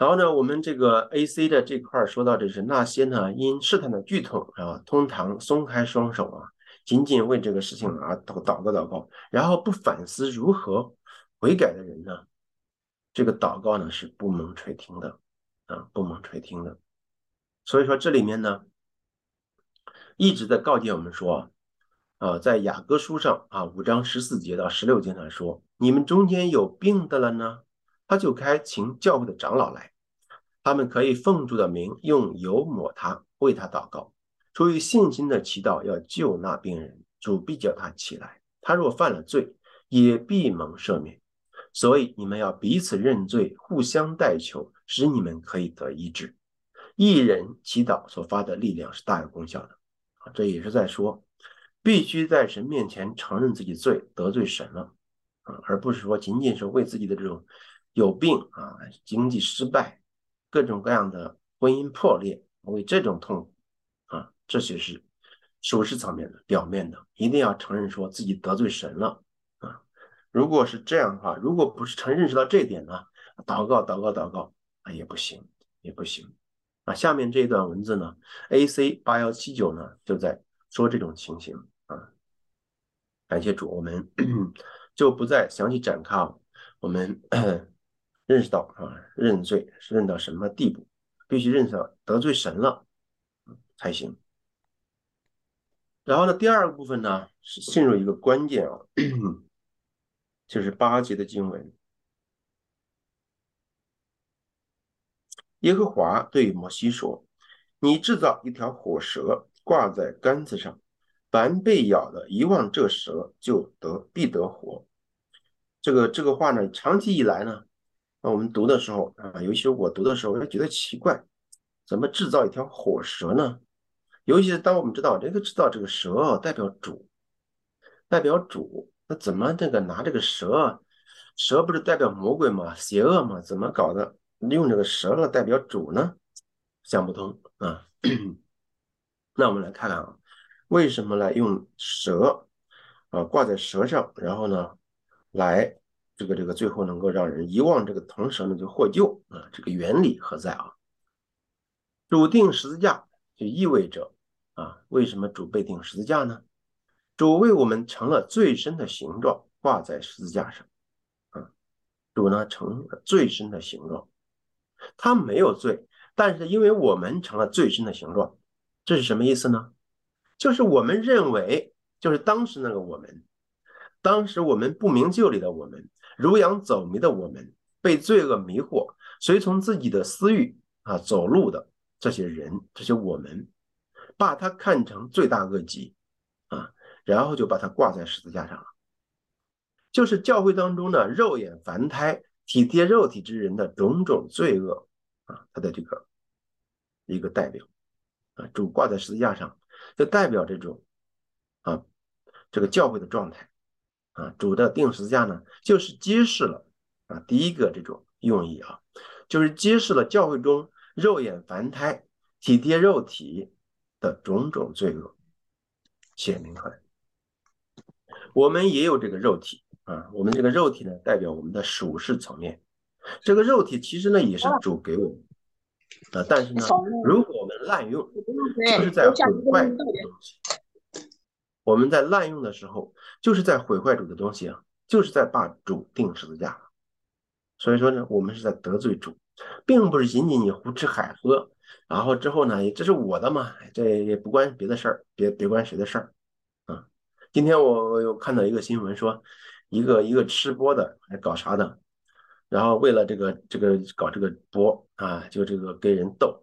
然后呢，我们这个 A C 的这块说到的是那些呢因试探的剧痛啊，通常松开双手啊，仅仅为这个事情而祷祷告祷告，然后不反思如何悔改的人呢？这个祷告呢是不蒙垂听的啊，不蒙垂听的。所以说这里面呢一直在告诫我们说啊，在雅各书上啊五章十四节到十六节上说，你们中间有病的了呢，他就该请教会的长老来，他们可以奉主的名用油抹他，为他祷告，出于信心的祈祷要救那病人，主必叫他起来。他若犯了罪，也必蒙赦免。所以你们要彼此认罪，互相代求，使你们可以得医治。一人祈祷所发的力量是大有功效的啊！这也是在说，必须在神面前承认自己罪，得罪神了啊，而不是说仅仅是为自己的这种有病啊、经济失败、各种各样的婚姻破裂为这种痛苦啊，这些是属实层面的、表面的，一定要承认说自己得罪神了啊。如果是这样的话，如果不是承认识到这一点呢，祷告祷告祷告啊也不行，也不行啊。下面这一段文字呢，A C 八幺七九呢就在说这种情形啊。感谢主，我们 就不再详细展开。我们 认识到啊，认罪认到什么地步？必须认识到得罪神了才行。然后呢，第二个部分呢是进入一个关键啊。就是八节的经文，耶和华对摩西说：“你制造一条火蛇挂在杆子上，凡被咬的，一望这蛇就得必得活。这个这个话呢，长期以来呢，那，我们读的时候啊，尤其是我读的时候，我就觉得奇怪，怎么制造一条火蛇呢？尤其是当我们知道这个制造这个蛇代表主，代表主，那怎么这个拿这个蛇，蛇不是代表魔鬼吗？邪恶吗？怎么搞的？用这个蛇来代表主呢？想不通啊。那我们来看看啊，为什么来用蛇啊挂在蛇上，然后呢？来，这个这个最后能够让人遗忘这个铜蛇呢，就获救啊！这个原理何在啊？主定十字架就意味着啊，为什么主被钉十字架呢？主为我们成了最深的形状，挂在十字架上啊。主呢成了最深的形状，他没有罪，但是因为我们成了最深的形状，这是什么意思呢？就是我们认为，就是当时那个我们。当时我们不明就里的我们，如羊走迷的我们，被罪恶迷惑，随从自己的私欲啊走路的这些人，这些我们，把他看成罪大恶极啊，然后就把他挂在十字架上了。就是教会当中呢，肉眼凡胎、体贴肉体之人的种种罪恶啊，他的这个一个代表啊，主挂在十字架上，就代表这种啊这个教会的状态。啊，主的定十字架呢，就是揭示了啊，第一个这种用意啊，就是揭示了教会中肉眼凡胎、体贴肉体的种种罪恶，显明出来。我们也有这个肉体啊，我们这个肉体呢，代表我们的属世层面。这个肉体其实呢，也是主给我们啊，但是呢，如果我们滥用，就是在毁坏东西。我们在滥用的时候，就是在毁坏主的东西啊，就是在把主定十字架。所以说呢，我们是在得罪主，并不是仅仅你胡吃海喝，然后之后呢，这是我的嘛，这也不关别的事儿，别别关谁的事儿啊。今天我我又看到一个新闻说，一个一个吃播的还搞啥的，然后为了这个这个搞这个播啊，就这个跟人斗，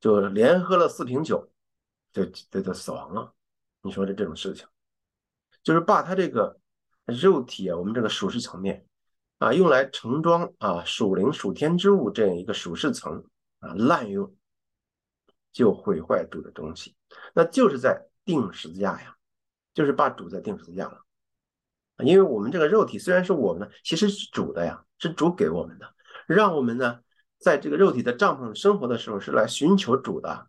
就连喝了四瓶酒，就就就死亡了。你说的这种事情，就是把他这个肉体啊，我们这个属世层面啊，用来盛装啊属灵属天之物这样一个属世层啊滥用，就毁坏主的东西，那就是在定十字架呀，就是把主在定十字架了。因为我们这个肉体虽然是我们的，其实是主的呀，是主给我们的，让我们呢在这个肉体的帐篷生活的时候是来寻求主的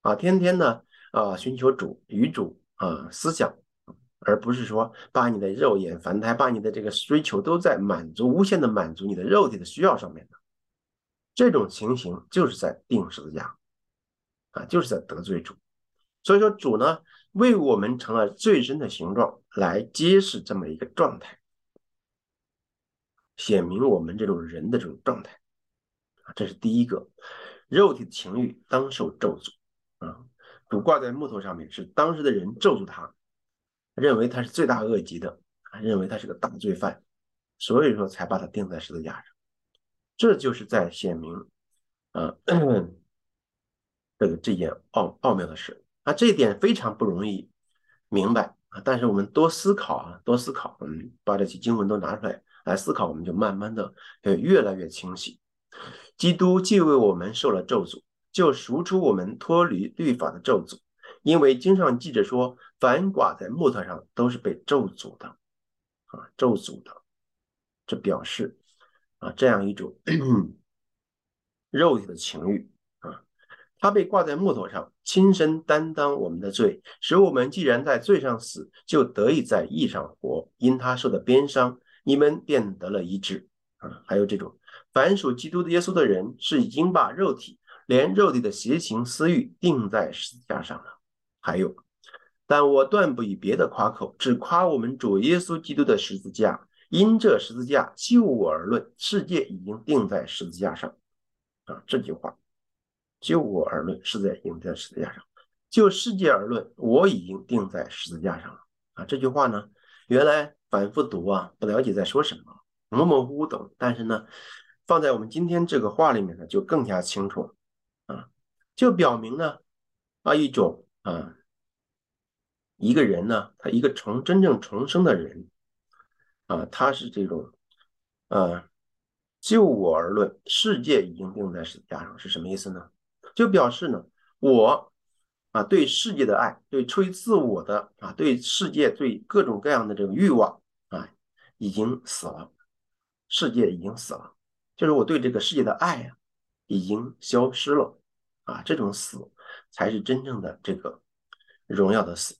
啊，天天呢啊寻求主与主。啊，思想，而不是说把你的肉眼凡胎，把你的这个追求都在满足无限的满足你的肉体的需要上面的，这种情形就是在定十字架，啊，就是在得罪主。所以说主呢为我们成了最深的形状来揭示这么一个状态，显明我们这种人的这种状态，啊，这是第一个，肉体的情欲当受咒诅，啊。主挂在木头上面，是当时的人咒住他，认为他是罪大恶极的，认为他是个大罪犯，所以说才把他钉在十字架上。这就是在显明，啊，这个这件奥奥妙的事啊，这一点非常不容易明白啊。但是我们多思考啊，多思考，嗯，把这些经文都拿出来来思考，我们就慢慢的越来越清晰。基督既为我们受了咒诅。就赎出我们脱离律法的咒诅，因为经上记着说，凡挂在木头上都是被咒诅的，啊，咒诅的，这表示啊这样一种 肉体的情欲啊，他被挂在木头上，亲身担当我们的罪，使我们既然在罪上死，就得以在义上活。因他受的鞭伤，你们便得了医治啊。还有这种凡属基督的耶稣的人，是已经把肉体。连肉体的邪情私欲定在十字架上了。还有，但我断不以别的夸口，只夸我们主耶稣基督的十字架。因这十字架就我而论，世界已经定在十字架上。啊，这句话，就我而论，世界已经在十字架上；就世界而论，我已经定在十字架上了。啊，这句话呢，原来反复读啊，不了解在说什么，模模糊糊懂。但是呢，放在我们今天这个话里面呢，就更加清楚。就表明呢啊一种啊一个人呢，他一个重真正重生的人啊，他是这种啊就我而论，世界已经定在十字架上，是什么意思呢？就表示呢我啊对世界的爱，对出于自我的啊对世界对各种各样的这个欲望啊已经死了，世界已经死了，就是我对这个世界的爱啊已经消失了。啊，这种死才是真正的这个荣耀的死，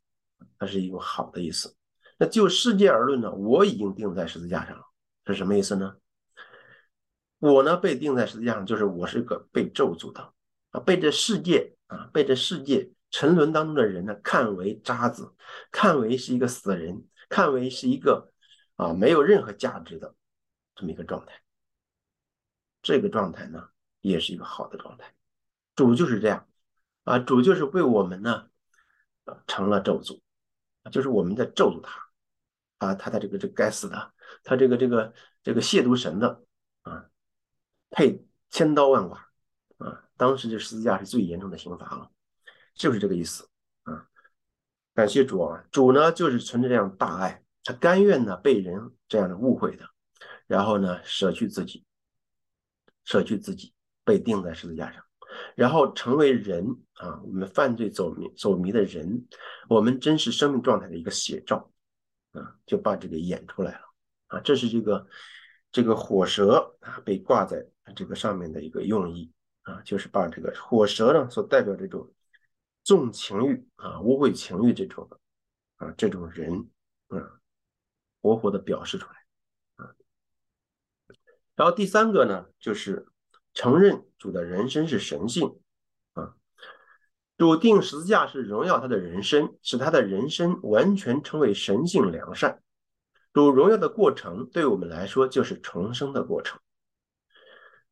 它是一个好的意思。那就世界而论呢，我已经钉在十字架上了，是什么意思呢？我呢被钉在十字架上，就是我是个被咒诅的啊，被这世界啊，被这世界沉沦当中的人呢看为渣子，看为是一个死人，看为是一个啊没有任何价值的这么一个状态。这个状态呢，也是一个好的状态。主就是这样，啊，主就是为我们呢，成了咒诅，就是我们在咒诅他，啊，他的这个这该死的，他这个这个这个亵渎神的，啊，配千刀万剐，啊，当时这十字架是最严重的刑罚了，就是这个意思，啊，感谢主啊，主呢就是存着这样大爱，他甘愿呢被人这样的误会的，然后呢舍去自己，舍去自己，被钉在十字架上。然后成为人啊，我们犯罪走迷走迷的人，我们真实生命状态的一个写照啊，就把这个演出来了啊，这是这个这个火蛇啊被挂在这个上面的一个用意啊，就是把这个火蛇呢所代表这种重情欲啊、污秽情欲这种的啊这种人啊，活活的表示出来啊。然后第三个呢，就是。承认主的人生是神性啊，主定十字架是荣耀他的人生，使他的人生完全成为神性良善。主荣耀的过程对我们来说就是重生的过程。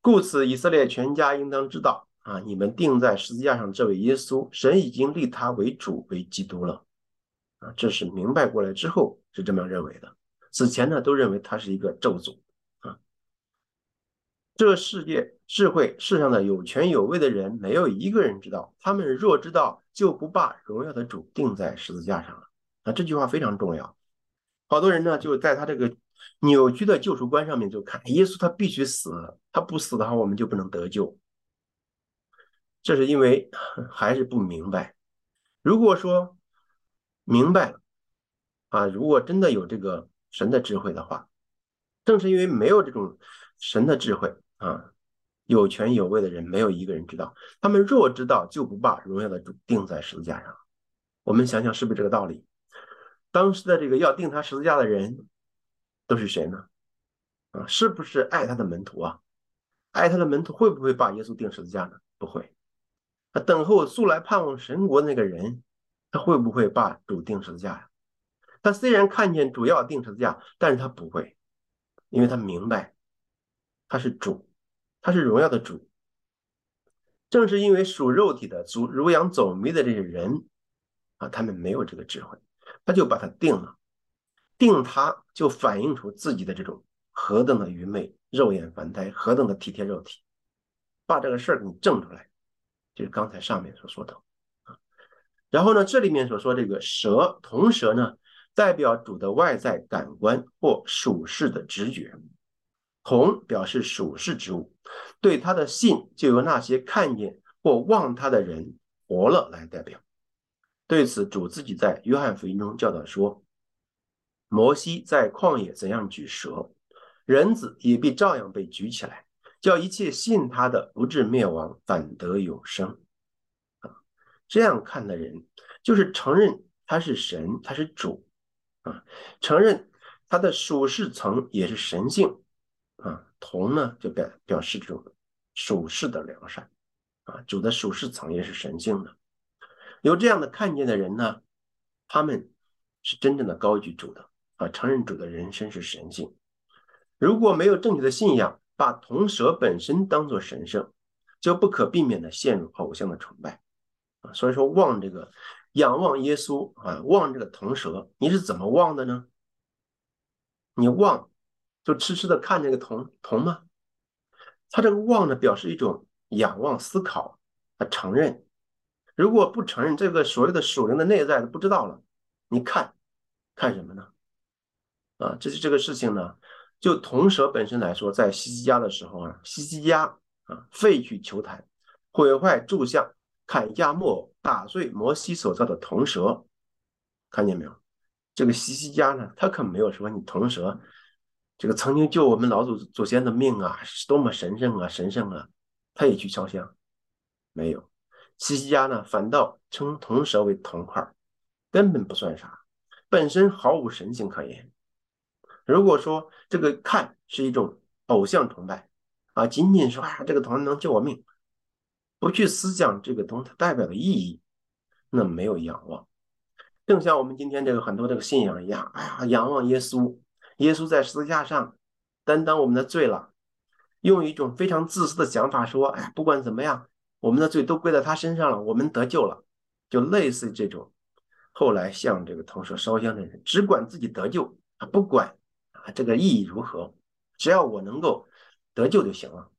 故此，以色列全家应当知道啊，你们钉在十字架上这位耶稣，神已经立他为主为基督了啊。这是明白过来之后是这么认为的，此前呢都认为他是一个咒诅。这个世界智慧世上的有权有位的人，没有一个人知道。他们若知道，就不把荣耀的主钉在十字架上了。啊，这句话非常重要。好多人呢，就在他这个扭曲的救赎观上面，就看耶稣他必须死，他不死的话，我们就不能得救。这是因为还是不明白。如果说明白了，啊，如果真的有这个神的智慧的话，正是因为没有这种神的智慧。啊，有权有位的人没有一个人知道。他们若知道，就不把荣耀的主钉在十字架上。我们想想，是不是这个道理？当时的这个要钉他十字架的人都是谁呢？啊，是不是爱他的门徒啊？爱他的门徒会不会把耶稣钉十字架呢？不会。那等候素来盼望神国那个人，他会不会把主钉十字架呀？他虽然看见主要钉十字架，但是他不会，因为他明白他是主。他是荣耀的主，正是因为属肉体的、主如羊走迷的这些人啊，他们没有这个智慧，他就把它定了，定他就反映出自己的这种何等的愚昧、肉眼凡胎，何等的体贴肉体，把这个事儿给你证出来，就是刚才上面所说的啊。然后呢，这里面所说这个蛇铜蛇呢，代表主的外在感官或属世的直觉。同表示属世之物，对他的信就由那些看见或望他的人活了来代表。对此，主自己在约翰福音中教导说：“摩西在旷野怎样举蛇，人子也必照样被举起来，叫一切信他的不至灭亡，反得永生。”啊，这样看的人就是承认他是神，他是主啊，承认他的属世层也是神性。铜，呢就表表示这种属世的良善，啊，主的属世层也是神性的。有这样的看见的人呢，他们是真正的高举主的，啊，承认主的人生是神性。如果没有正确的信仰，把铜蛇本身当做神圣，就不可避免的陷入偶像的崇拜，啊，所以说望这个仰望耶稣啊，望这个铜蛇，你是怎么望的呢？你望。就痴痴的看这个铜铜吗？他这个望呢，表示一种仰望思考他承认。如果不承认这个所谓的属灵的内在，不知道了。你看，看什么呢？啊，这是这个事情呢。就铜蛇本身来说，在西西家的时候啊，西西家啊废去球坛，毁坏柱像，砍架木偶打碎摩西所造的铜蛇，看见没有？这个西西家呢，他可没有说你铜蛇，这个曾经救我们老祖祖先的命啊，是多么神圣啊，神圣啊，他也去烧香，没有。西西家呢，反倒称铜蛇为铜块，根本不算啥，本身毫无神性可言。如果说这个看是一种偶像崇拜啊，仅仅说啊这个铜能救我命，不去思想这个东西代表的意义，那没有仰望。正像我们今天这个很多这个信仰一样，哎呀，仰望耶稣，耶稣在十字架上担当我们的罪了，用一种非常自私的想法说，哎，不管怎么样，我们的罪都归在他身上了，我们得救了，就类似这种。后来向这个同舍烧香的人，只管自己得救啊，不管。啊，这个意义如何？只要我能够得救就行了。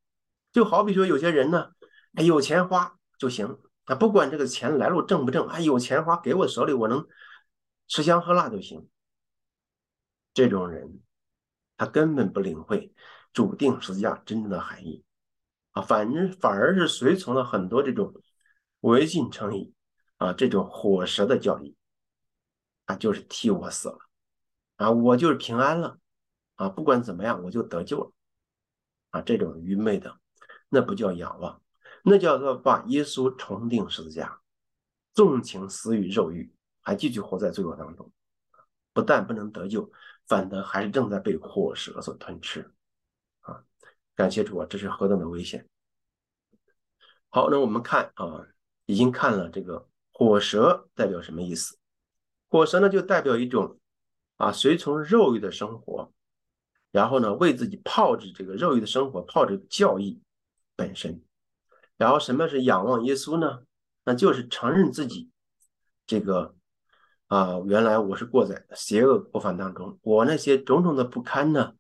就好比说，有些人呢，哎，有钱花就行啊，不管这个钱来路正不正，啊，有钱花给我手里，我能吃香喝辣就行。这种人，他根本不领会主定十字架真正的含义啊，反正反而是随从了很多这种违信称义啊，这种火蛇的教义，啊，就是替我死了啊，我就是平安了。啊，不管怎么样，我就得救了。啊，这种愚昧的，那不叫仰望，那叫做把耶稣重定十字架，纵情私欲肉欲，还继续活在罪恶当中。不但不能得救，反而还是正在被火蛇所吞吃。啊，感谢主啊，这是何等的危险！好，那我们看啊，已经看了这个火蛇代表什么意思？火蛇呢，就代表一种啊，随从肉欲的生活。然后呢，为自己泡制这个肉欲的生活，泡制教义本身。然后什么是仰望耶稣呢？那就是承认自己这个啊，原来我是过在邪恶过犯当中，我那些种种的不堪呢，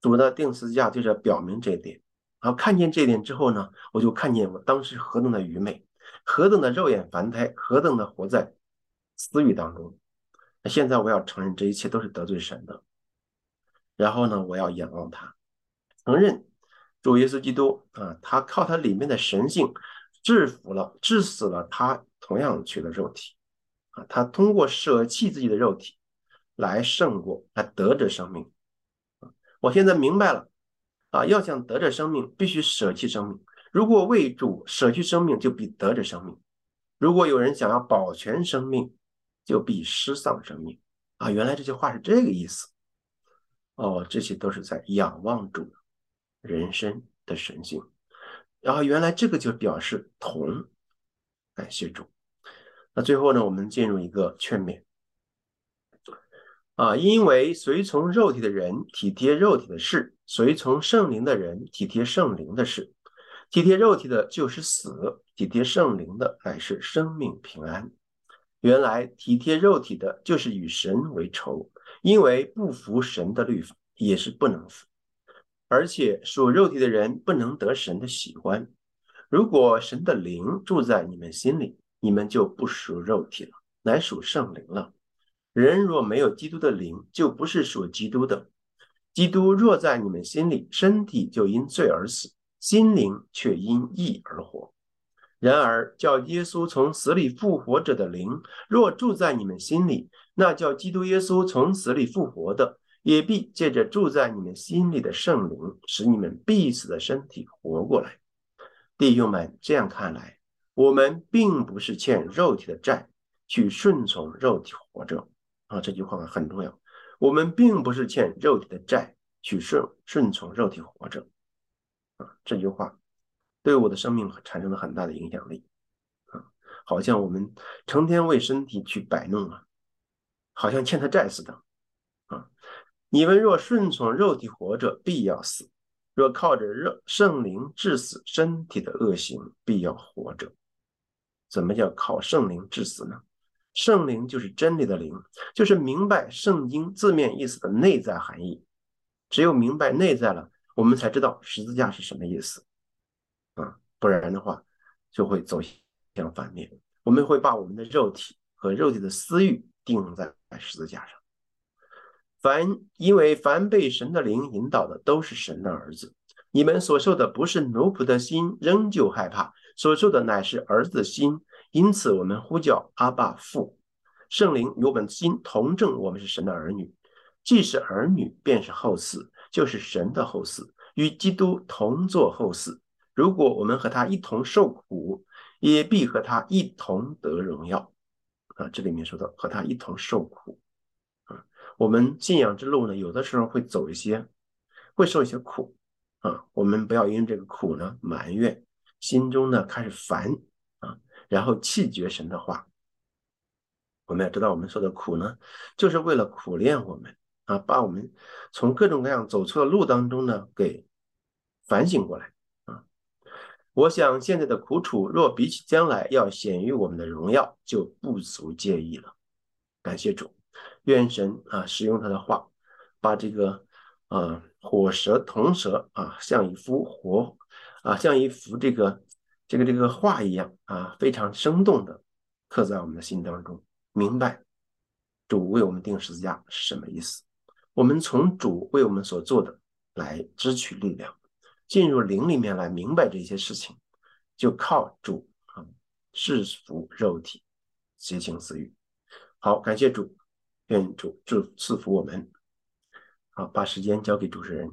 主的定十字架就是表明这一点。然后看见这一点之后呢，我就看见我当时何等的愚昧，何等的肉眼凡胎，何等的活在私欲当中。那现在我要承认这一切都是得罪神的。然后呢，我要仰望他，承认主耶稣基督啊，他靠他里面的神性制服了、致死了他同样取的肉体啊，他通过舍弃自己的肉体来胜过，来得着生命。我现在明白了啊，要想得着生命，必须舍弃生命。如果为主舍弃生命，就必得着生命；如果有人想要保全生命，就必失丧生命啊。原来这句话是这个意思。哦，这些都是在仰望主人生的神性，然后原来这个就表示同，感谢主。那最后呢，我们进入一个劝勉啊，因为随从肉体的人体贴肉体的事，随从圣灵的人体贴圣灵的事。体贴肉体的就是死，体贴圣灵的乃是生命平安。原来体贴肉体的就是与神为仇。因为不服神的律法也是不能服，而且属肉体的人不能得神的喜欢。如果神的灵住在你们心里，你们就不属肉体了，乃属圣灵了。人若没有基督的灵，就不是属基督的。基督若在你们心里，身体就因罪而死，心灵却因义而活。然而叫耶稣从死里复活者的灵，若住在你们心里。那叫基督耶稣从死里复活的，也必借着住在你们心里的圣灵，使你们必死的身体活过来。弟兄们，这样看来，我们并不是欠肉体的债，去顺从肉体活着啊！这句话很重要。我们并不是欠肉体的债，去顺顺从肉体活着啊！这句话对我的生命产生了很大的影响力啊！好像我们成天为身体去摆弄啊！好像欠他债似的，啊！你们若顺从肉体活着，必要死；若靠着肉圣灵致死身体的恶行，必要活着。怎么叫靠圣灵致死呢？圣灵就是真理的灵，就是明白圣经字面意思的内在含义。只有明白内在了，我们才知道十字架是什么意思，啊！不然的话，就会走向反面。我们会把我们的肉体和肉体的私欲钉在十字架上。凡因为凡被神的灵引导的，都是神的儿子。你们所受的不是奴仆的心，仍旧害怕；所受的乃是儿子的心。因此，我们呼叫阿爸父。圣灵与我们心同证，我们是神的儿女。既是儿女，便是后嗣，就是神的后嗣，与基督同作后嗣。如果我们和他一同受苦，也必和他一同得荣耀。啊，这里面说到和他一同受苦。啊，我们信仰之路呢，有的时候会走一些，会受一些苦。啊，我们不要因这个苦呢埋怨，心中呢开始烦啊，然后气绝神的话。我们要知道，我们受的苦呢，就是为了苦练我们啊，把我们从各种各样走错的路当中呢给反省过来啊。我想现在的苦楚，若比起将来要显于我们的荣耀，就不足介意了。感谢主，愿神啊使用他的话，把这个啊。火蛇铜蛇啊，像一幅活啊，像一幅这个这个这个画一样啊，非常生动的刻在我们的心当中。明白主为我们定十字架是什么意思？我们从主为我们所做的来支取力量，进入灵里面来明白这些事情，就靠主啊，制服肉体邪情私欲。好，感谢主，愿主祝赐福我们。好，把时间交给主持人。